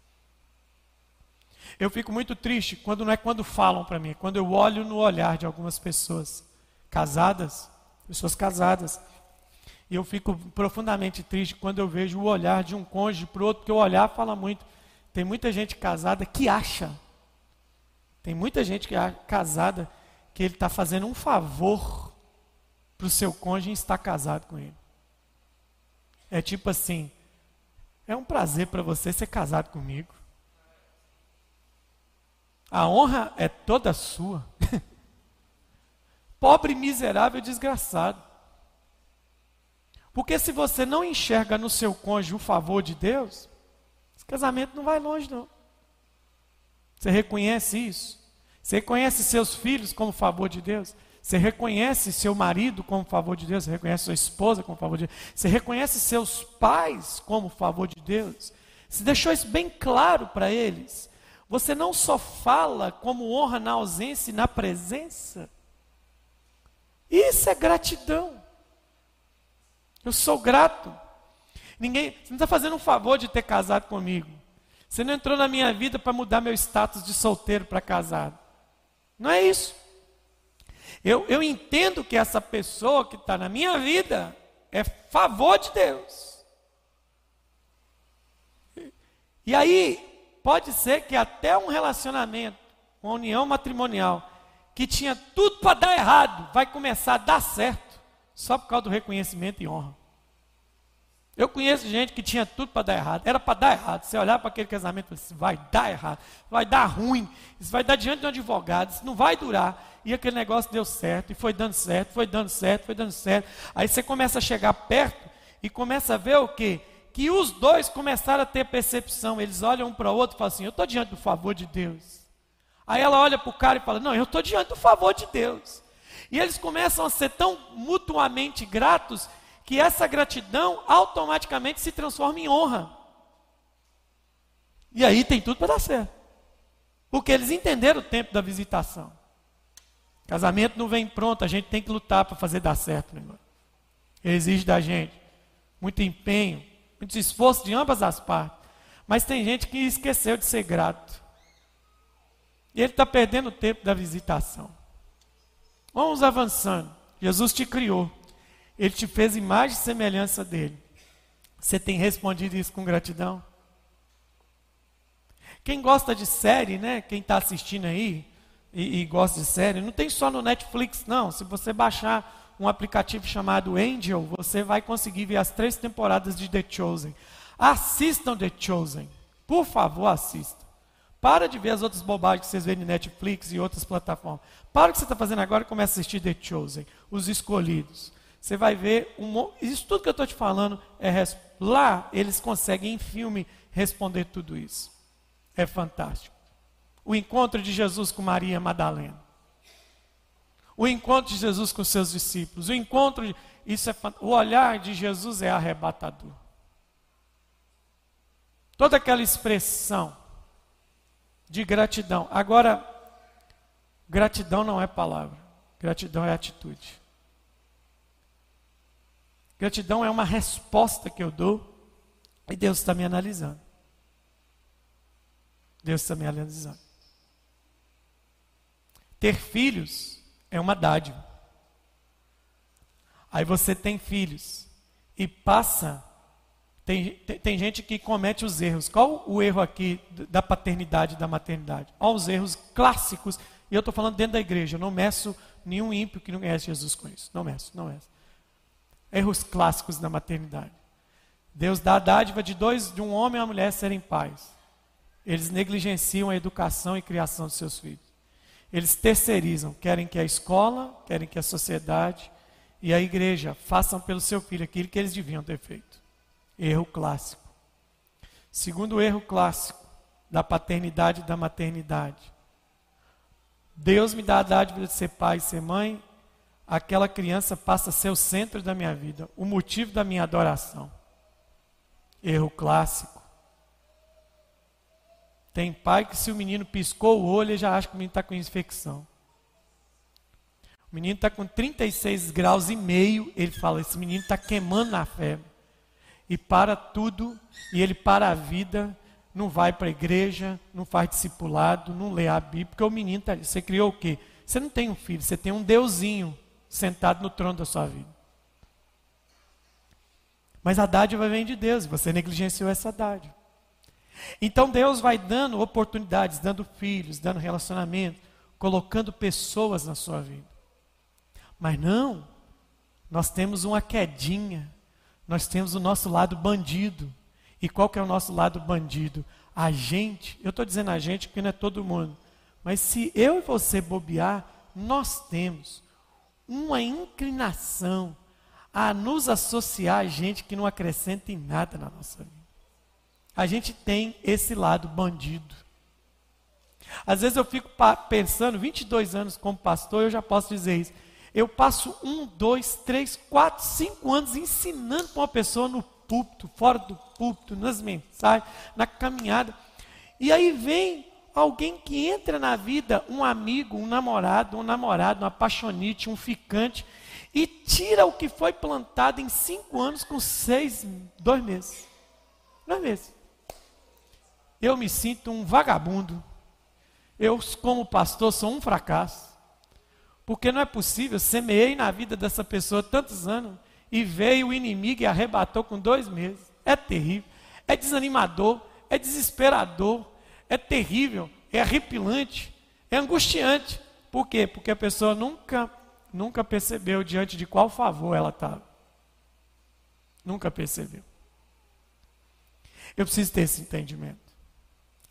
Eu fico muito triste quando não é quando falam para mim, é quando eu olho no olhar de algumas pessoas casadas, pessoas casadas, eu fico profundamente triste quando eu vejo o olhar de um cônjuge para o outro, porque o olhar fala muito. Tem muita gente casada que acha, tem muita gente que é casada que ele está fazendo um favor para o seu cônjuge estar casado com ele. É tipo assim: é um prazer para você ser casado comigo. A honra é toda sua. Pobre, miserável, desgraçado. Porque se você não enxerga no seu cônjuge o favor de Deus, esse casamento não vai longe, não. Você reconhece isso? Você reconhece seus filhos como favor de Deus? Você reconhece seu marido como favor de Deus? Você reconhece sua esposa como favor de Deus? Você reconhece seus pais como favor de Deus? Você deixou isso bem claro para eles? Você não só fala como honra na ausência e na presença? Isso é gratidão. Eu sou grato. Ninguém, você não está fazendo um favor de ter casado comigo. Você não entrou na minha vida para mudar meu status de solteiro para casado. Não é isso. Eu, eu entendo que essa pessoa que está na minha vida é favor de Deus. E aí, pode ser que até um relacionamento, uma união matrimonial, que tinha tudo para dar errado, vai começar a dar certo só por causa do reconhecimento e honra. Eu conheço gente que tinha tudo para dar errado, era para dar errado. Você olhar para aquele casamento assim, vai dar errado, vai dar ruim, isso vai dar diante de um advogado, isso não vai durar. E aquele negócio deu certo, e foi dando certo, foi dando certo, foi dando certo. Aí você começa a chegar perto e começa a ver o quê? Que os dois começaram a ter percepção. Eles olham um para o outro e falam assim: Eu estou diante do favor de Deus. Aí ela olha para o cara e fala: Não, eu estou diante do favor de Deus. E eles começam a ser tão mutuamente gratos que essa gratidão automaticamente se transforma em honra. E aí tem tudo para dar certo. Porque eles entenderam o tempo da visitação. Casamento não vem pronto, a gente tem que lutar para fazer dar certo. Né, Exige da gente muito empenho, muito esforço de ambas as partes. Mas tem gente que esqueceu de ser grato. E ele está perdendo o tempo da visitação. Vamos avançando. Jesus te criou. Ele te fez imagem e semelhança dele. Você tem respondido isso com gratidão? Quem gosta de série, né? Quem está assistindo aí e, e gosta de série, não tem só no Netflix, não. Se você baixar um aplicativo chamado Angel, você vai conseguir ver as três temporadas de The Chosen. Assistam The Chosen. Por favor, assistam. Para de ver as outras bobagens que vocês veem no Netflix e outras plataformas. Para o que você está fazendo agora e comece a assistir The Chosen, os escolhidos. Você vai ver, um, isso tudo que eu estou te falando, é lá eles conseguem em filme responder tudo isso. É fantástico. O encontro de Jesus com Maria Madalena. O encontro de Jesus com seus discípulos. O encontro, de, isso é o olhar de Jesus é arrebatador. Toda aquela expressão de gratidão. Agora, gratidão não é palavra, gratidão é atitude. Gratidão é uma resposta que eu dou e Deus está me analisando. Deus está me analisando. Ter filhos é uma dádiva. Aí você tem filhos e passa tem, tem, tem, gente que comete os erros. Qual o erro aqui da paternidade e da maternidade? Olha os erros clássicos. E eu estou falando dentro da igreja. Eu não meço nenhum ímpio que não conhece Jesus com isso. Não meço, não meço. Erros clássicos da maternidade. Deus dá a dádiva de dois, de um homem e uma mulher serem pais. Eles negligenciam a educação e criação dos seus filhos. Eles terceirizam, querem que a escola, querem que a sociedade e a igreja façam pelo seu filho aquilo que eles deviam ter feito. Erro clássico. Segundo erro clássico da paternidade e da maternidade. Deus me dá a dádiva de ser pai e ser mãe, aquela criança passa a ser o centro da minha vida, o motivo da minha adoração. Erro clássico. Tem pai que se o menino piscou o olho, ele já acha que o menino está com infecção. O menino está com 36 graus e meio, ele fala, esse menino está queimando na febre e para tudo, e ele para a vida, não vai para a igreja, não faz discipulado, não lê a Bíblia, porque o menino está ali. Você criou o quê? Você não tem um filho, você tem um deusinho sentado no trono da sua vida. Mas a dádiva vem de Deus, você negligenciou essa dádiva. Então Deus vai dando oportunidades, dando filhos, dando relacionamento, colocando pessoas na sua vida. Mas não, nós temos uma quedinha nós temos o nosso lado bandido. E qual que é o nosso lado bandido? A gente, eu estou dizendo a gente porque não é todo mundo, mas se eu e você bobear, nós temos uma inclinação a nos associar a gente que não acrescenta em nada na nossa vida. A gente tem esse lado bandido. Às vezes eu fico pensando, 22 anos como pastor, eu já posso dizer isso. Eu passo um, dois, três, quatro, cinco anos ensinando para uma pessoa no púlpito, fora do púlpito, nas mensagens, na caminhada. E aí vem alguém que entra na vida, um amigo, um namorado, um namorado, um apaixonite, um ficante, e tira o que foi plantado em cinco anos com seis, dois meses. Dois meses. Eu me sinto um vagabundo. Eu, como pastor, sou um fracasso. Porque não é possível, semeei na vida dessa pessoa tantos anos e veio o inimigo e arrebatou com dois meses. É terrível, é desanimador, é desesperador, é terrível, é arrepilante, é angustiante. Por quê? Porque a pessoa nunca, nunca percebeu diante de qual favor ela estava. Nunca percebeu. Eu preciso ter esse entendimento.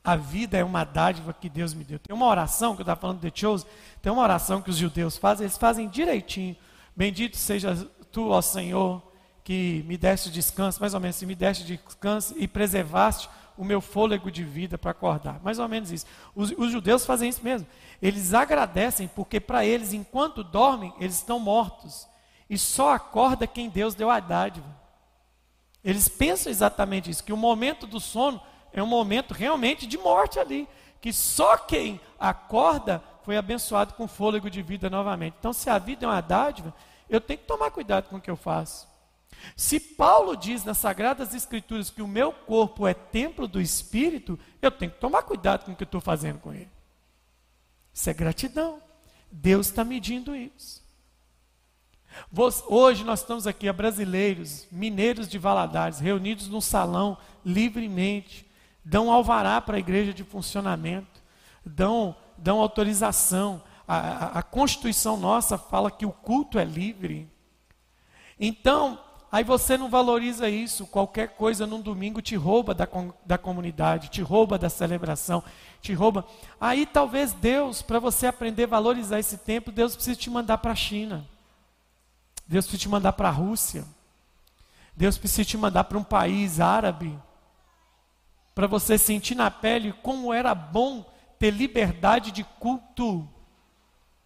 A vida é uma dádiva que Deus me deu. Tem uma oração que eu estava falando de Chose, tem uma oração que os judeus fazem, eles fazem direitinho. Bendito seja tu, ó Senhor, que me deste descanso, mais ou menos, se me deste descanso e preservaste o meu fôlego de vida para acordar. Mais ou menos isso. Os, os, judeus fazem isso mesmo. Eles agradecem porque para eles, enquanto dormem, eles estão mortos. E só acorda quem Deus deu a dádiva. Eles pensam exatamente isso, que o momento do sono é um momento realmente de morte ali, que só quem acorda foi abençoado com fôlego de vida novamente. Então, se a vida é uma dádiva, eu tenho que tomar cuidado com o que eu faço. Se Paulo diz nas Sagradas Escrituras que o meu corpo é templo do Espírito, eu tenho que tomar cuidado com o que eu estou fazendo com ele. Isso é gratidão. Deus está medindo isso. Hoje nós estamos aqui, brasileiros, mineiros de Valadares, reunidos num salão livremente, dão alvará para a igreja de funcionamento, dão, dão autorização. A, a, a Constituição nossa fala que o culto é livre. Então, aí você não valoriza isso. Qualquer coisa num domingo te rouba da, da comunidade, te rouba da celebração, te rouba. Aí talvez Deus, para você aprender a valorizar esse tempo, Deus precisa te mandar para a China. Deus precisa te mandar para a Rússia. Deus precisa te mandar para um país árabe. Para você sentir na pele como era bom ter liberdade de culto.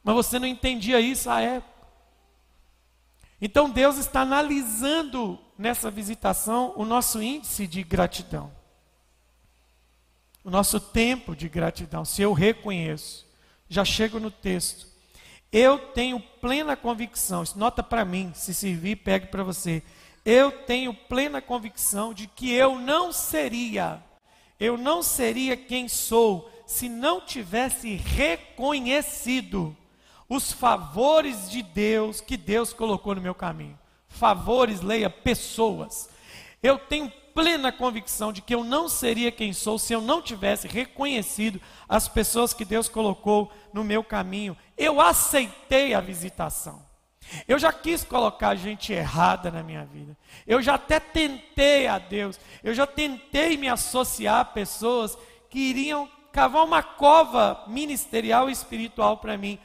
Mas você não entendia isso à época. Então Deus está analisando nessa visitação o nosso índice de gratidão. O nosso tempo de gratidão. Se eu reconheço, já chego no texto. Eu tenho plena convicção, nota para mim, se servir, pegue para você. Eu tenho plena convicção de que eu não seria, eu não seria quem sou se não tivesse reconhecido os favores de Deus que Deus colocou no meu caminho. Favores, leia, pessoas. Eu tenho plena convicção de que eu não seria quem sou se eu não tivesse reconhecido as pessoas que Deus colocou no meu caminho. Eu aceitei a visitação. Eu já quis colocar gente errada na minha vida. Eu já até tentei a Deus. Eu já tentei me associar a pessoas que iriam cavar uma cova ministerial e espiritual para mim.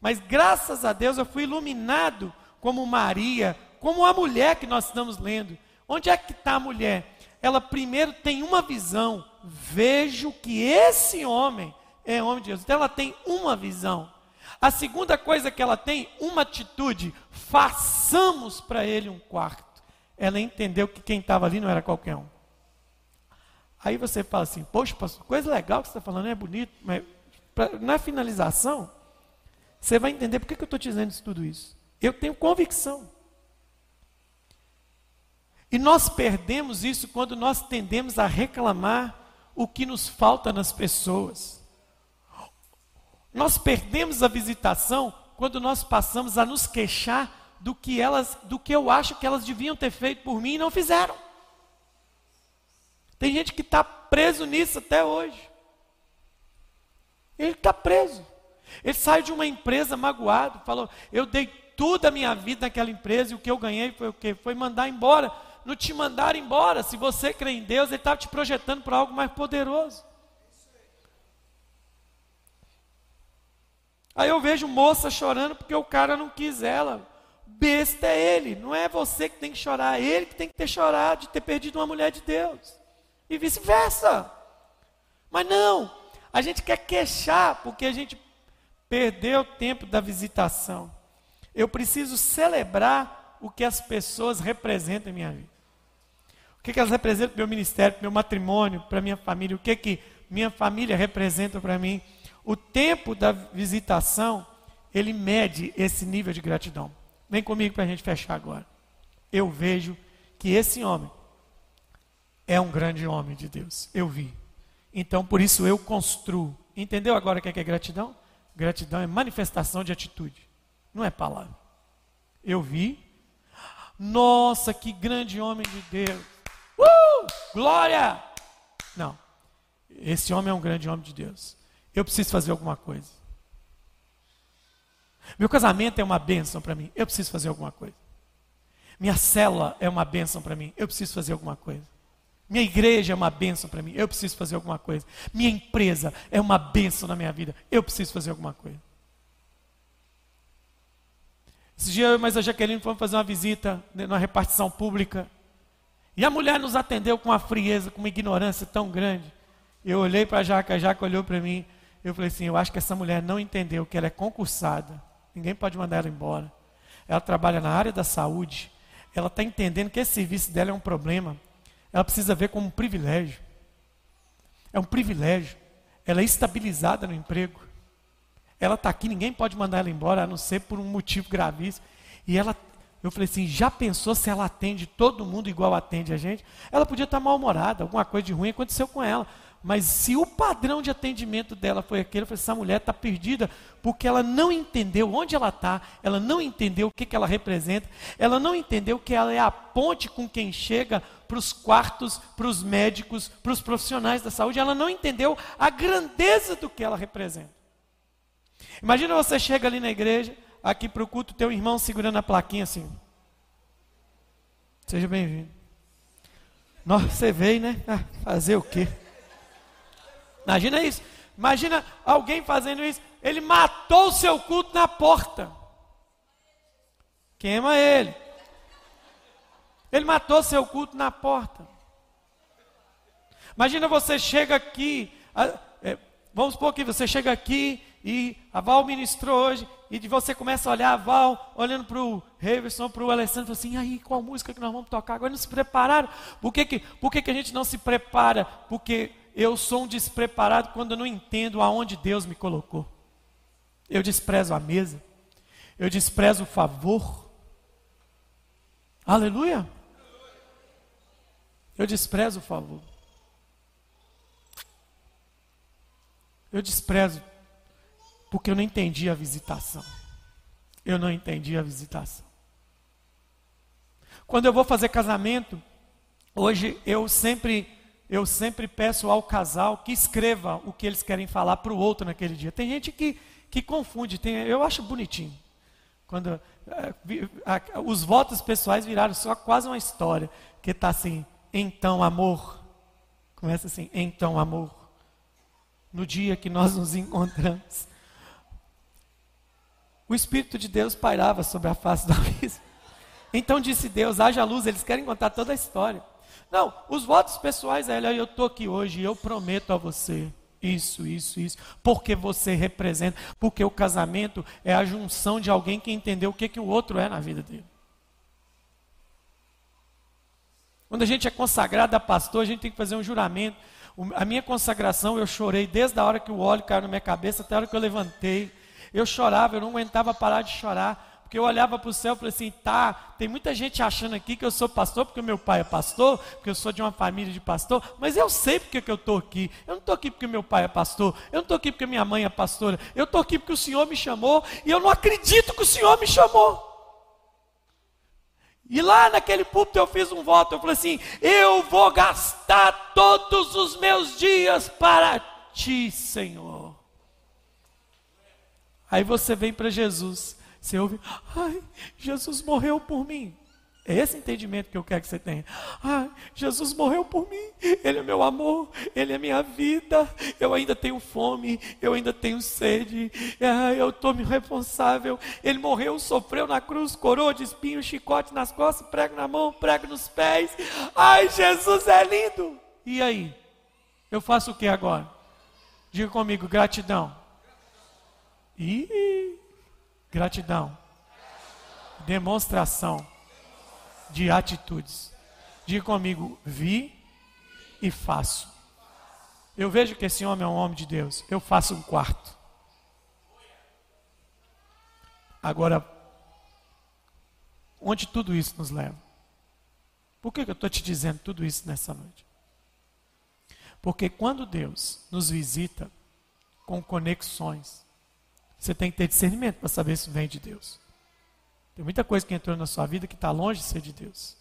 Mas graças a Deus eu fui iluminado como Maria, como a mulher que nós estamos lendo. Onde é que está a mulher? Ela primeiro tem uma visão. Vejo que esse homem é homem de Deus. Então ela tem uma visão. A segunda coisa que ela tem, uma atitude. Façamos para ele um quarto. Ela entendeu que quem estava ali não era qualquer um. Aí você fala assim, poxa, pastor, coisa legal que você está falando, é bonito, mas pra, na finalização, você vai entender por que, que eu estou dizendo isso, tudo isso. Eu tenho convicção. E nós perdemos isso quando nós tendemos a reclamar o que nos falta nas pessoas. Nós perdemos a visitação quando nós passamos a nos queixar do que elas, do que eu acho que elas deviam ter feito por mim e não fizeram. Tem gente que está preso nisso até hoje. Ele está preso. Ele sai de uma empresa magoado, falou: Eu dei toda a minha vida naquela empresa e o que eu ganhei foi o quê? Foi mandar embora. Não te mandar embora. Se você crê em Deus, Ele estava te projetando para algo mais poderoso. Aí eu vejo moça chorando porque o cara não quis ela. Besta é ele, não é você que tem que chorar, é ele que tem que ter chorado de ter perdido uma mulher de Deus. E vice-versa. Mas não, a gente quer queixar porque a gente perdeu o tempo da visitação. Eu preciso celebrar o que as pessoas representam em minha vida. O que, que elas representam para o meu ministério, para o meu matrimônio, para a minha família, o que, que minha família representa para mim. O tempo da visitação, ele mede esse nível de gratidão. Vem comigo para a gente fechar agora. Eu vejo que esse homem é um grande homem de Deus. Eu vi. Então, por isso eu construo. Entendeu agora o que é, que é gratidão? Gratidão é manifestação de atitude, não é palavra. Eu vi. Nossa, que grande homem de Deus. Uh! Glória! Não. Esse homem é um grande homem de Deus. Eu preciso fazer alguma coisa. Meu casamento é uma bênção para mim. Eu preciso fazer alguma coisa. Minha cela é uma bênção para mim. Eu preciso fazer alguma coisa. Minha igreja é uma bênção para mim, eu preciso fazer alguma coisa. Minha empresa é uma bênção na minha vida, eu preciso fazer alguma coisa. Esse dia eu e a Jaqueline fomos fazer uma visita na repartição pública. E a mulher nos atendeu com uma frieza, com uma ignorância tão grande. Eu olhei para a Jaca, a Jaca olhou para mim. Eu falei assim: eu acho que essa mulher não entendeu que ela é concursada. Ninguém pode mandar ela embora. Ela trabalha na área da saúde. Ela está entendendo que esse serviço dela é um problema ela precisa ver como um privilégio. É um privilégio. Ela é estabilizada no emprego. Ela está aqui, ninguém pode mandar ela embora, a não ser por um motivo gravíssimo. E ela, eu falei assim, já pensou se ela atende todo mundo igual atende a gente? Ela podia estar mal-humorada, alguma coisa de ruim aconteceu com ela. Mas se o padrão de atendimento dela foi aquele, eu falei, essa mulher está perdida, porque ela não entendeu onde ela está, ela não entendeu o que, que ela representa, ela não entendeu que ela é a ponte com quem chega para os quartos, para os médicos, para os profissionais da saúde. Ela não entendeu a grandeza do que ela representa. Imagina você chega ali na igreja, aqui para o culto, teu irmão segurando a plaquinha assim. Seja bem-vindo. Nossa, você veio, né? Ah, fazer o quê? Imagina isso. Imagina alguém fazendo isso. Ele matou o seu culto na porta. Queima ele. Ele matou seu culto na porta. Imagina você chega aqui, é, vamos supor que você chega aqui e a Val ministrou hoje, e você começa a olhar a Val, olhando para o Reverson, para o Alessandro, assim, aí, qual música que nós vamos tocar? Agora não se prepararam. Por que, que, por que, que a gente não se prepara? Porque eu sou um despreparado quando eu não entendo aonde Deus me colocou. Eu desprezo a mesa, eu desprezo o favor. Aleluia! Eu desprezo o favor. Eu desprezo porque eu não entendi a visitação. Eu não entendi a visitação. Quando eu vou fazer casamento, hoje eu sempre eu sempre peço ao casal que escreva o que eles querem falar para o outro naquele dia. Tem gente que, que confunde, tem, eu acho bonitinho. Quando é, a, os votos pessoais viraram só quase uma história, que está assim, então amor. Começa assim, então amor. No dia que nós nos encontramos, o Espírito de Deus pairava sobre a face do abismo. Então disse Deus: haja luz, eles querem contar toda a história. Não, os votos pessoais é, eu estou aqui hoje e eu prometo a você isso, isso, isso, porque você representa, porque o casamento é a junção de alguém que entendeu o que, que o outro é na vida dele. Quando a gente é consagrado a pastor, a gente tem que fazer um juramento. A minha consagração, eu chorei desde a hora que o óleo caiu na minha cabeça até a hora que eu levantei. Eu chorava, eu não aguentava parar de chorar, porque eu olhava para o céu e falei assim: tá, tem muita gente achando aqui que eu sou pastor porque meu pai é pastor, porque eu sou de uma família de pastor, mas eu sei porque que eu estou aqui. Eu não estou aqui porque meu pai é pastor, eu não estou aqui porque minha mãe é pastora, eu estou aqui porque o Senhor me chamou e eu não acredito que o Senhor me chamou. E lá naquele púlpito eu fiz um voto, eu falei assim: eu vou gastar todos os meus dias para ti, Senhor. Aí você vem para Jesus, você ouve, ai, Jesus morreu por mim. É esse entendimento que eu quero que você tenha. Ai, Jesus morreu por mim, Ele é meu amor, Ele é minha vida. Eu ainda tenho fome, eu ainda tenho sede, ai, eu estou me responsável. Ele morreu, sofreu na cruz, coroa de espinho, chicote nas costas, prego na mão, prego nos pés. Ai, Jesus é lindo. E aí? Eu faço o que agora? Diga comigo, gratidão. E gratidão. Demonstração de atitudes. Diga comigo, vi e faço. Eu vejo que esse homem é um homem de Deus. Eu faço um quarto. Agora, onde tudo isso nos leva? Por que, eu estou te dizendo tudo isso nessa noite? Porque quando Deus nos visita com conexões, você tem que ter discernimento para saber se vem de Deus. Tem muita coisa que entrou na sua vida que está longe de ser de Deus.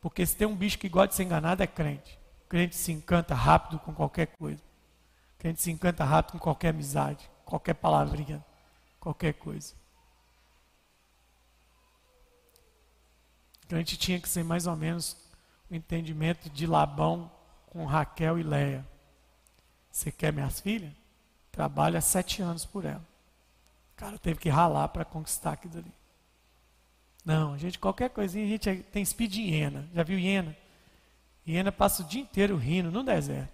Porque se tem um bicho que gosta de ser enganado é crente. Crente se encanta rápido com qualquer coisa. Crente se encanta rápido com qualquer amizade, qualquer palavrinha, qualquer coisa. Crente tinha que ser mais ou menos o entendimento de Labão com Raquel e Leia. Você quer minhas filhas? Trabalha sete anos por ela. O cara teve que ralar para conquistar aquilo ali. Não, gente, qualquer coisinha, a gente é, tem speed de hiena. Já viu hiena? Hiena passa o dia inteiro rindo no deserto.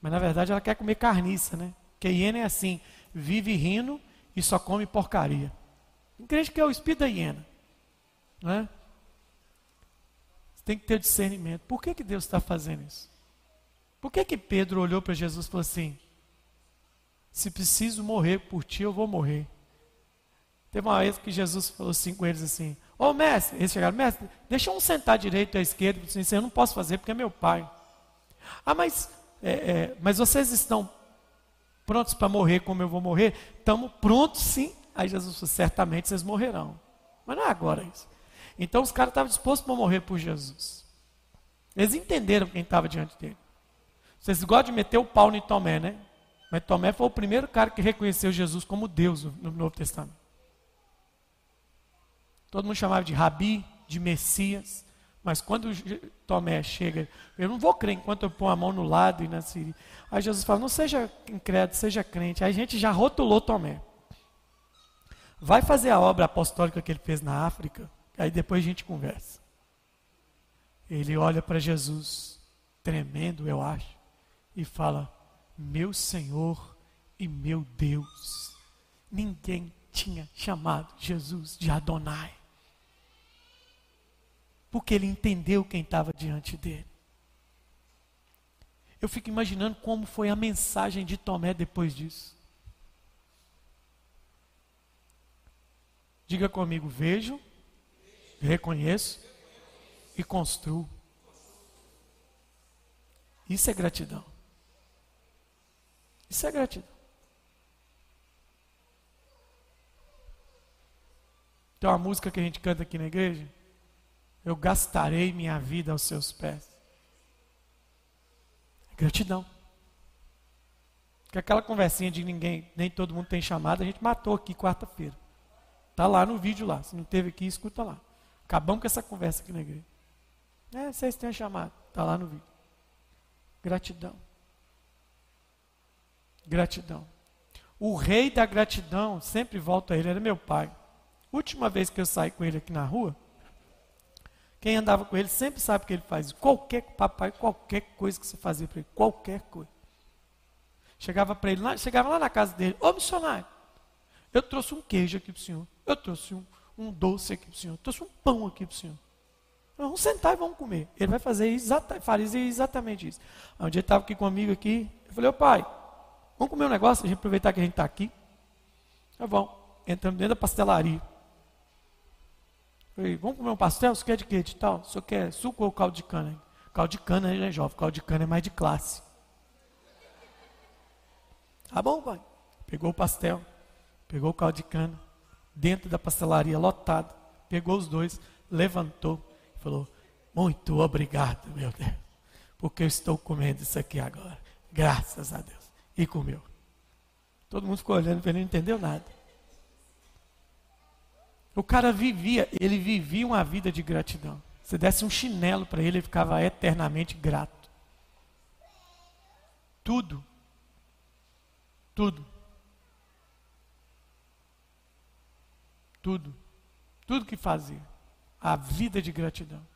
Mas na verdade ela quer comer carniça, né? Porque hiena é assim, vive rindo e só come porcaria. Crente que é o espírito da hiena. Não é? Você tem que ter discernimento. Por que, que Deus está fazendo isso? Por que, que Pedro olhou para Jesus e falou assim: se preciso morrer por ti, eu vou morrer. Teve uma vez que Jesus falou assim com eles assim: Ô oh, mestre, eles chegaram, mestre, deixa um sentar direito à esquerda. Assim, eu não posso fazer porque é meu pai. Ah, mas, é, é, mas vocês estão prontos para morrer como eu vou morrer? Estamos prontos sim. Aí Jesus falou: certamente vocês morrerão. Mas não é agora isso. Então os caras estavam dispostos para morrer por Jesus. Eles entenderam quem estava diante dele. Vocês gostam de meter o pau em Tomé, né? Mas Tomé foi o primeiro cara que reconheceu Jesus como Deus no Novo Testamento. Todo mundo chamava de Rabi, de Messias. Mas quando Tomé chega, eu não vou crer enquanto eu ponho a mão no lado e na Síria. Aí Jesus fala: não seja incrédulo, seja crente. Aí a gente já rotulou Tomé. Vai fazer a obra apostólica que ele fez na África, aí depois a gente conversa. Ele olha para Jesus, tremendo, eu acho, e fala: Meu Senhor e meu Deus. Ninguém tinha chamado Jesus de Adonai porque ele entendeu quem estava diante dele. Eu fico imaginando como foi a mensagem de Tomé depois disso. Diga comigo: vejo, reconheço e construo. Isso é gratidão. Isso é gratidão. Tem uma música que a gente canta aqui na igreja eu gastarei minha vida aos seus pés. Gratidão. Que aquela conversinha de ninguém, nem todo mundo tem chamada, a gente matou aqui quarta-feira. Tá lá no vídeo lá. Se não teve aqui, escuta lá. Acabamos com essa conversa aqui na igreja. É, vocês têm a chamada. Tá lá no vídeo. Gratidão. Gratidão. O rei da gratidão, sempre volto a ele, era meu pai. Última vez que eu saí com ele aqui na rua, quem andava com ele sempre sabe que ele faz. Qualquer papai, qualquer coisa que você fazia para ele, qualquer coisa. Chegava para ele, lá, chegava lá na casa dele, ô missionário, eu trouxe um queijo aqui para o senhor, eu trouxe um, um doce aqui para o senhor, eu trouxe um pão aqui para o senhor. Vamos sentar e vamos comer. Ele vai fazer exata, fazer exatamente isso. Um dia ele estava aqui comigo aqui, eu falei, ô pai, vamos comer um negócio, a gente aproveitar que a gente está aqui. Tá bom. Entramos dentro da pastelaria. Falei, vamos comer um pastel? Você quer de quê? De tal? Você quer suco ou caldo de cana? Caldo de cana é jovem, caldo de cana é mais de classe. Tá bom, pai. Pegou o pastel, pegou o caldo de cana, dentro da pastelaria lotada, pegou os dois, levantou falou: Muito obrigado, meu Deus, porque eu estou comendo isso aqui agora. Graças a Deus. E comeu. Todo mundo ficou olhando, ele não entendeu nada. O cara vivia, ele vivia uma vida de gratidão. Se desse um chinelo para ele, ele ficava eternamente grato. Tudo. Tudo. Tudo. Tudo que fazia. A vida de gratidão.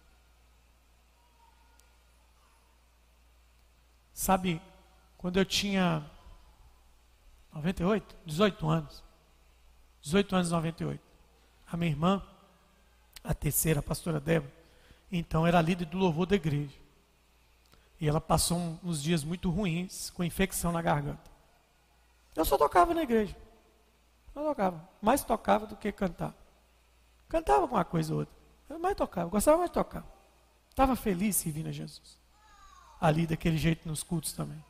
Sabe, quando eu tinha 98, 18 anos. 18 anos e 98 a minha irmã, a terceira, a pastora Débora, então era líder do louvor da igreja. E ela passou uns dias muito ruins, com infecção na garganta. Eu só tocava na igreja. Eu tocava. Mais tocava do que. Cantava com uma coisa ou outra. Eu mais tocava. Gostava mais de tocar. Estava feliz servindo a Jesus. Ali, daquele jeito, nos cultos também.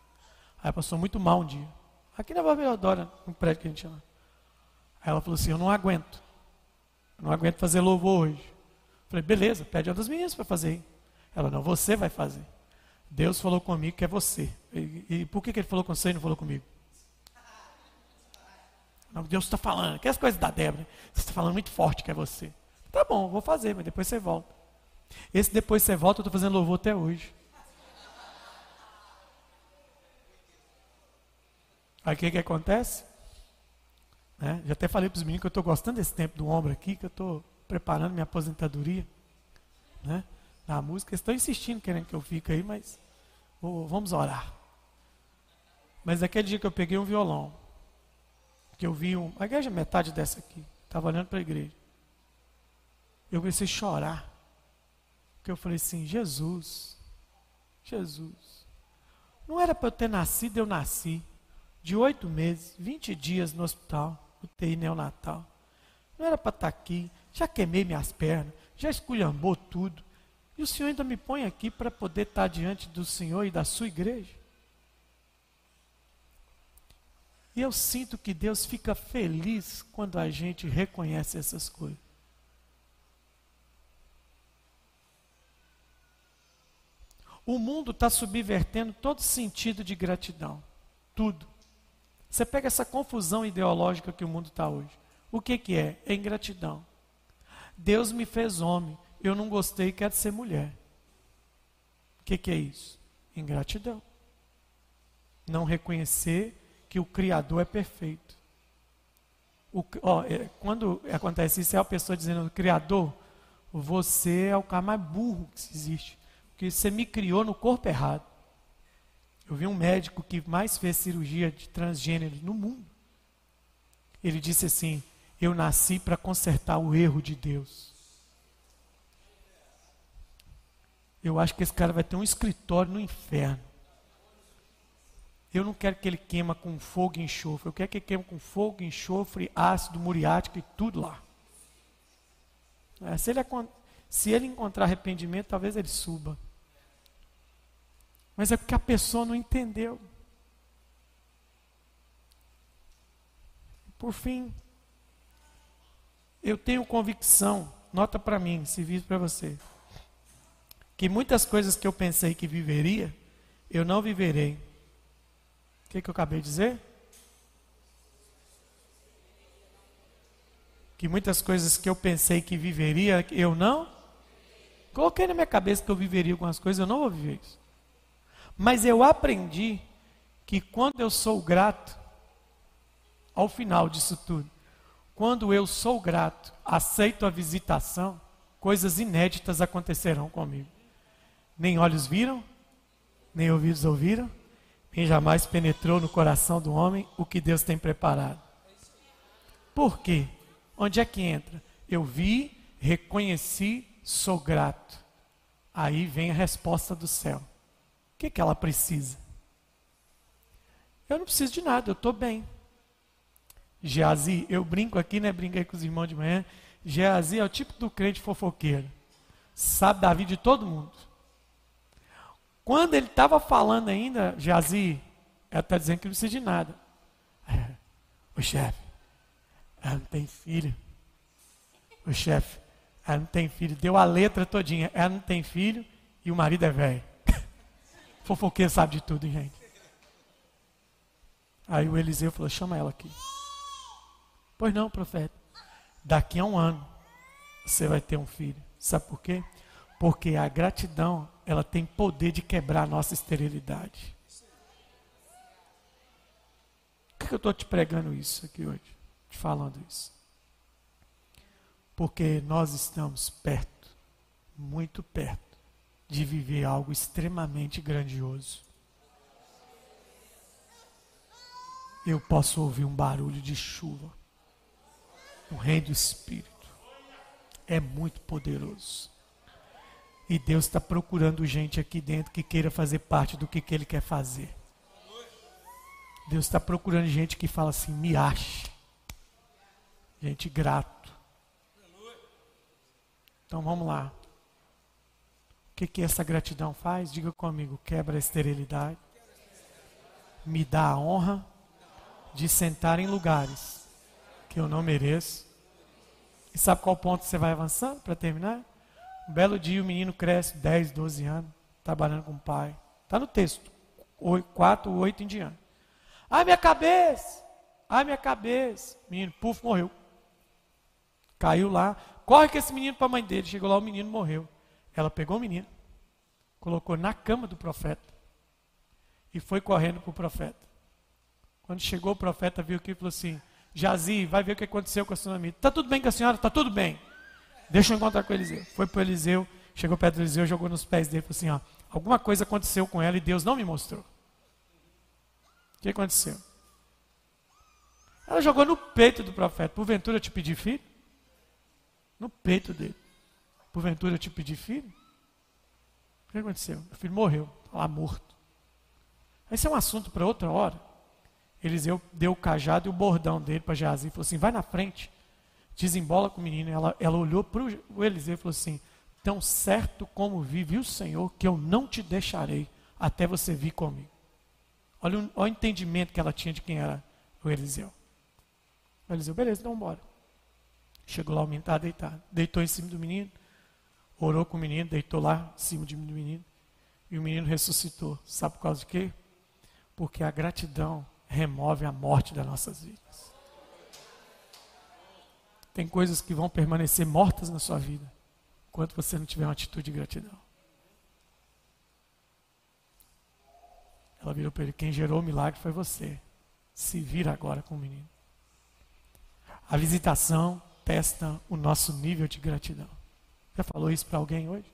Aí passou muito mal um dia. Aqui na Barbeira Adora, no prédio que a gente chama. Aí ela falou assim: Eu não aguento. Eu não aguento fazer louvor hoje. Falei, beleza, pede uma das meninas para fazer. Ela, não, você vai fazer. Deus falou comigo que é você. E, e por que, que ele falou com você e não falou comigo? Não, Deus está falando, que as coisas da Débora. Você está falando muito forte que é você. Tá bom, vou fazer, mas depois você volta. Esse depois você volta, eu estou fazendo louvor até hoje. Aí o que, que acontece? Né? Já até falei para os meninos que eu estou gostando desse tempo do ombro aqui, que eu estou preparando minha aposentadoria. Né? Na música, estão insistindo, querendo que eu fique aí, mas vamos orar. Mas aquele dia que eu peguei um violão, que eu vi um, a igreja é metade dessa aqui, estava olhando para a igreja. Eu comecei a chorar. Porque eu falei assim, Jesus, Jesus, não era para eu ter nascido, eu nasci. De oito meses, 20 dias no hospital. UTI neonatal. Não era para estar tá aqui, já queimei minhas pernas, já esculhambou tudo. E o Senhor ainda me põe aqui para poder estar tá diante do Senhor e da sua igreja. E eu sinto que Deus fica feliz quando a gente reconhece essas coisas. O mundo está subvertendo todo sentido de gratidão. Tudo. Você pega essa confusão ideológica que o mundo está hoje. O que, que é? É ingratidão. Deus me fez homem, eu não gostei e quero ser mulher. O que, que é isso? Ingratidão. Não reconhecer que o Criador é perfeito. O, ó, é, quando acontece isso, é a pessoa dizendo: Criador, você é o cara mais burro que existe. Porque você me criou no corpo errado. Eu vi um médico que mais fez cirurgia de transgênero no mundo. Ele disse assim: Eu nasci para consertar o erro de Deus. Eu acho que esse cara vai ter um escritório no inferno. Eu não quero que ele queima com fogo e enxofre. Eu quero que ele queime com fogo, enxofre, ácido muriático e tudo lá. É, se, ele, se ele encontrar arrependimento, talvez ele suba. Mas é porque a pessoa não entendeu. Por fim, eu tenho convicção, nota para mim, serviço para você, que muitas coisas que eu pensei que viveria, eu não viverei. O que, que eu acabei de dizer? Que muitas coisas que eu pensei que viveria, eu não. Coloquei na minha cabeça que eu viveria algumas coisas, eu não vou viver isso. Mas eu aprendi que quando eu sou grato, ao final disso tudo, quando eu sou grato, aceito a visitação, coisas inéditas acontecerão comigo. Nem olhos viram, nem ouvidos ouviram, nem jamais penetrou no coração do homem o que Deus tem preparado. Por quê? Onde é que entra? Eu vi, reconheci, sou grato. Aí vem a resposta do céu que, que ela precisa? Eu não preciso de nada, eu estou bem. Geazi, eu brinco aqui, né? Brinquei com os irmãos de manhã. Geazi é o tipo do crente fofoqueiro. Sabe da vida de todo mundo. Quando ele estava falando ainda, Geazi, ela está dizendo que não precisa de nada. É, o chefe, ela não tem filho. O chefe, ela não tem filho. Deu a letra todinha. Ela não tem filho e o marido é velho. Fofoqueiro sabe de tudo, gente? Aí o Eliseu falou: chama ela aqui. Pois não, profeta. Daqui a um ano você vai ter um filho. Sabe por quê? Porque a gratidão ela tem poder de quebrar a nossa esterilidade. Por que eu estou te pregando isso aqui hoje? Te falando isso. Porque nós estamos perto, muito perto de viver algo extremamente grandioso. Eu posso ouvir um barulho de chuva. O Rei do Espírito é muito poderoso. E Deus está procurando gente aqui dentro que queira fazer parte do que, que Ele quer fazer. Deus está procurando gente que fala assim: me ache. Gente grato. Então vamos lá. O que, que essa gratidão faz? Diga comigo: quebra a esterilidade, me dá a honra de sentar em lugares que eu não mereço. E sabe qual ponto você vai avançando para terminar? Um belo dia o menino cresce, 10, 12 anos, trabalhando com o pai. Está no texto, 4, 8 em diante. Ai, minha cabeça! Ai, minha cabeça! Menino, puf, morreu. Caiu lá. Corre com esse menino para a mãe dele. Chegou lá, o menino morreu. Ela pegou o menino, colocou na cama do profeta e foi correndo para o profeta. Quando chegou o profeta, viu aquilo e falou assim: Jazi, vai ver o que aconteceu com a sua amiga. Está tudo bem com a senhora? Está tudo bem. Deixa eu encontrar com Eliseu. Foi para Eliseu, chegou perto do Eliseu, jogou nos pés dele e falou assim: ó, alguma coisa aconteceu com ela e Deus não me mostrou. O que aconteceu? Ela jogou no peito do profeta. Porventura eu te pedi filho? No peito dele. Porventura eu te pedi filho? O que aconteceu? Meu filho morreu, está lá morto. Esse é um assunto para outra hora. Eliseu deu o cajado e o bordão dele para Geazi e falou assim: vai na frente, desembola com o menino. Ela, ela olhou para o Eliseu e falou assim: tão certo como vive o Senhor, que eu não te deixarei até você vir comigo. Olha o, olha o entendimento que ela tinha de quem era o Eliseu. O Eliseu, beleza, então embora. Chegou lá, o menino deitado. Deitou em cima do menino orou com o menino, deitou lá em cima do menino. E o menino ressuscitou. Sabe por causa de quê? Porque a gratidão remove a morte das nossas vidas. Tem coisas que vão permanecer mortas na sua vida enquanto você não tiver uma atitude de gratidão. Ela virou para ele: Quem gerou o milagre foi você. Se vira agora com o menino. A visitação testa o nosso nível de gratidão. Já falou isso para alguém hoje?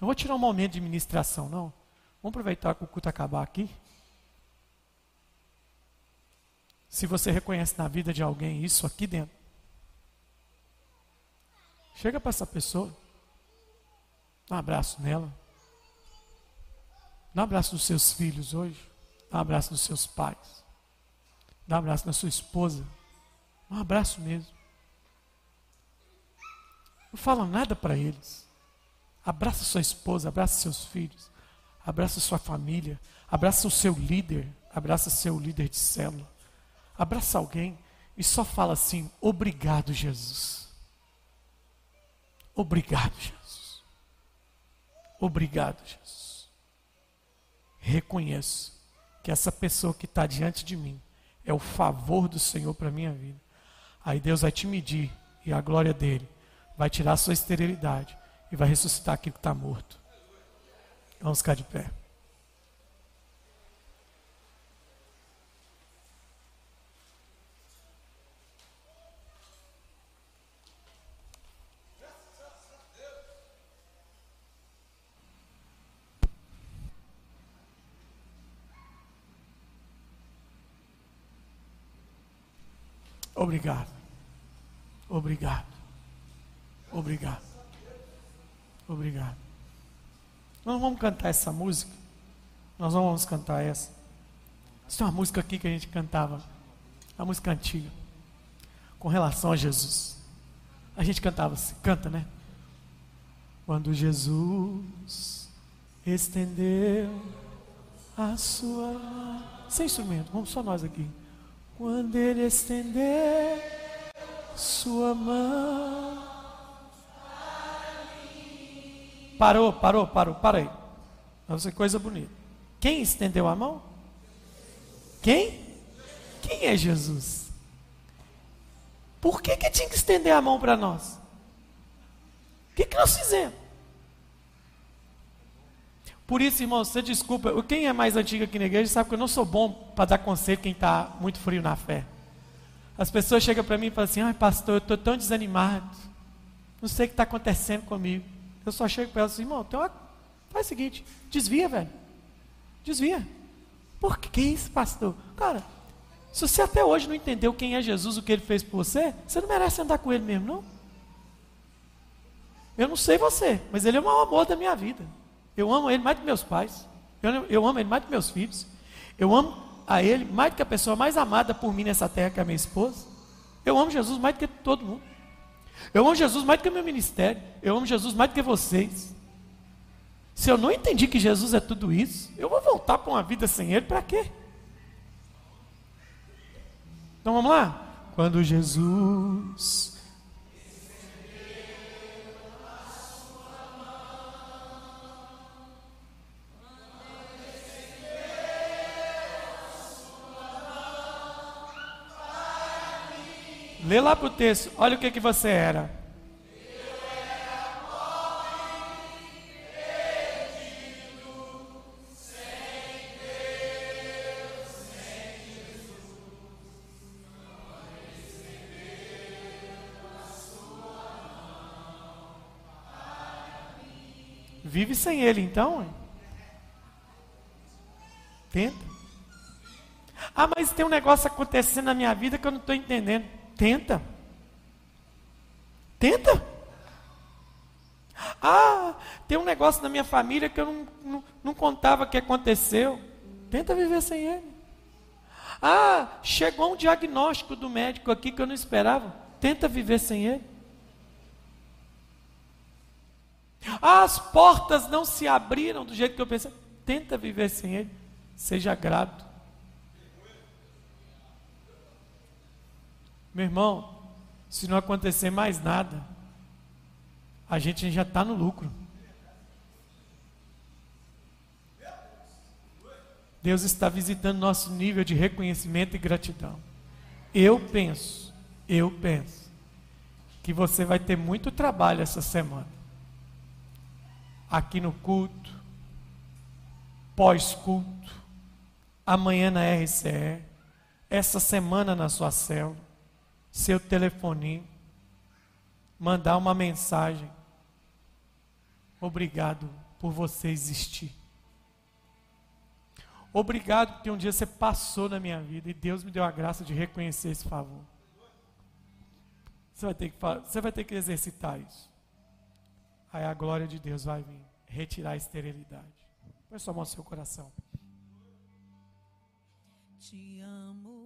Não vou tirar um momento de ministração, não. Vamos aproveitar que o culto acabar aqui. Se você reconhece na vida de alguém isso aqui dentro, chega para essa pessoa, dá um abraço nela, dá um abraço nos seus filhos hoje, dá um abraço nos seus pais, dá um abraço na sua esposa, um abraço mesmo. Não fala nada para eles. Abraça sua esposa, abraça seus filhos, abraça sua família, abraça o seu líder, abraça seu líder de célula. Abraça alguém e só fala assim: Obrigado, Jesus. Obrigado, Jesus. Obrigado, Jesus. Reconheço que essa pessoa que está diante de mim é o favor do Senhor para minha vida. Aí Deus vai te medir e a glória dele vai tirar a sua esterilidade e vai ressuscitar aquilo que está morto. Vamos ficar de pé. Obrigado. Obrigado. Obrigado. Obrigado. Nós vamos cantar essa música. Nós não vamos cantar essa. Essa é uma música aqui que a gente cantava. A música antiga. Com relação a Jesus. A gente cantava assim, canta, né? Quando Jesus estendeu a sua. Sem instrumento, vamos só nós aqui. Quando ele estender sua mão Parou, parou, parou, para aí. Nossa, coisa bonita. Quem estendeu a mão? Quem? Quem é Jesus? Por que, que tinha que estender a mão para nós? O que, que nós fizemos? Por isso, irmão, você desculpa, quem é mais antigo aqui na igreja sabe que eu não sou bom para dar conselho quem está muito frio na fé. As pessoas chegam para mim e falam assim: ai, pastor, eu estou tão desanimado, não sei o que está acontecendo comigo. Eu só chego para ela assim, irmão, uma... faz o seguinte, desvia, velho. Desvia. Por que isso, pastor? Cara, se você até hoje não entendeu quem é Jesus, o que ele fez por você, você não merece andar com ele mesmo, não? Eu não sei você, mas ele é o maior amor da minha vida. Eu amo ele mais que meus pais. Eu, eu amo ele mais que meus filhos. Eu amo a ele mais que a pessoa mais amada por mim nessa terra, que é a minha esposa. Eu amo Jesus mais do que todo mundo. Eu amo Jesus mais do que meu ministério. Eu amo Jesus mais do que vocês. Se eu não entendi que Jesus é tudo isso, eu vou voltar para uma vida sem Ele para quê? Então vamos lá? Quando Jesus Lê lá para o texto, olha o que, que você era. Vive sem ele, então? Tenta. Ah, mas tem um negócio acontecendo na minha vida que eu não estou entendendo. Tenta. Tenta. Ah, tem um negócio na minha família que eu não, não, não contava que aconteceu. Tenta viver sem ele. Ah, chegou um diagnóstico do médico aqui que eu não esperava. Tenta viver sem ele. Ah, as portas não se abriram do jeito que eu pensei. Tenta viver sem ele. Seja grato. Meu irmão, se não acontecer mais nada, a gente já está no lucro. Deus está visitando nosso nível de reconhecimento e gratidão. Eu penso, eu penso, que você vai ter muito trabalho essa semana. Aqui no culto, pós-culto, amanhã na RCE, essa semana na sua célula, seu telefoninho, mandar uma mensagem. Obrigado por você existir. Obrigado porque um dia você passou na minha vida e Deus me deu a graça de reconhecer esse favor. Você vai ter que, você vai ter que exercitar isso. Aí a glória de Deus vai vir retirar a esterilidade. Põe sua mão no seu coração. Te amo.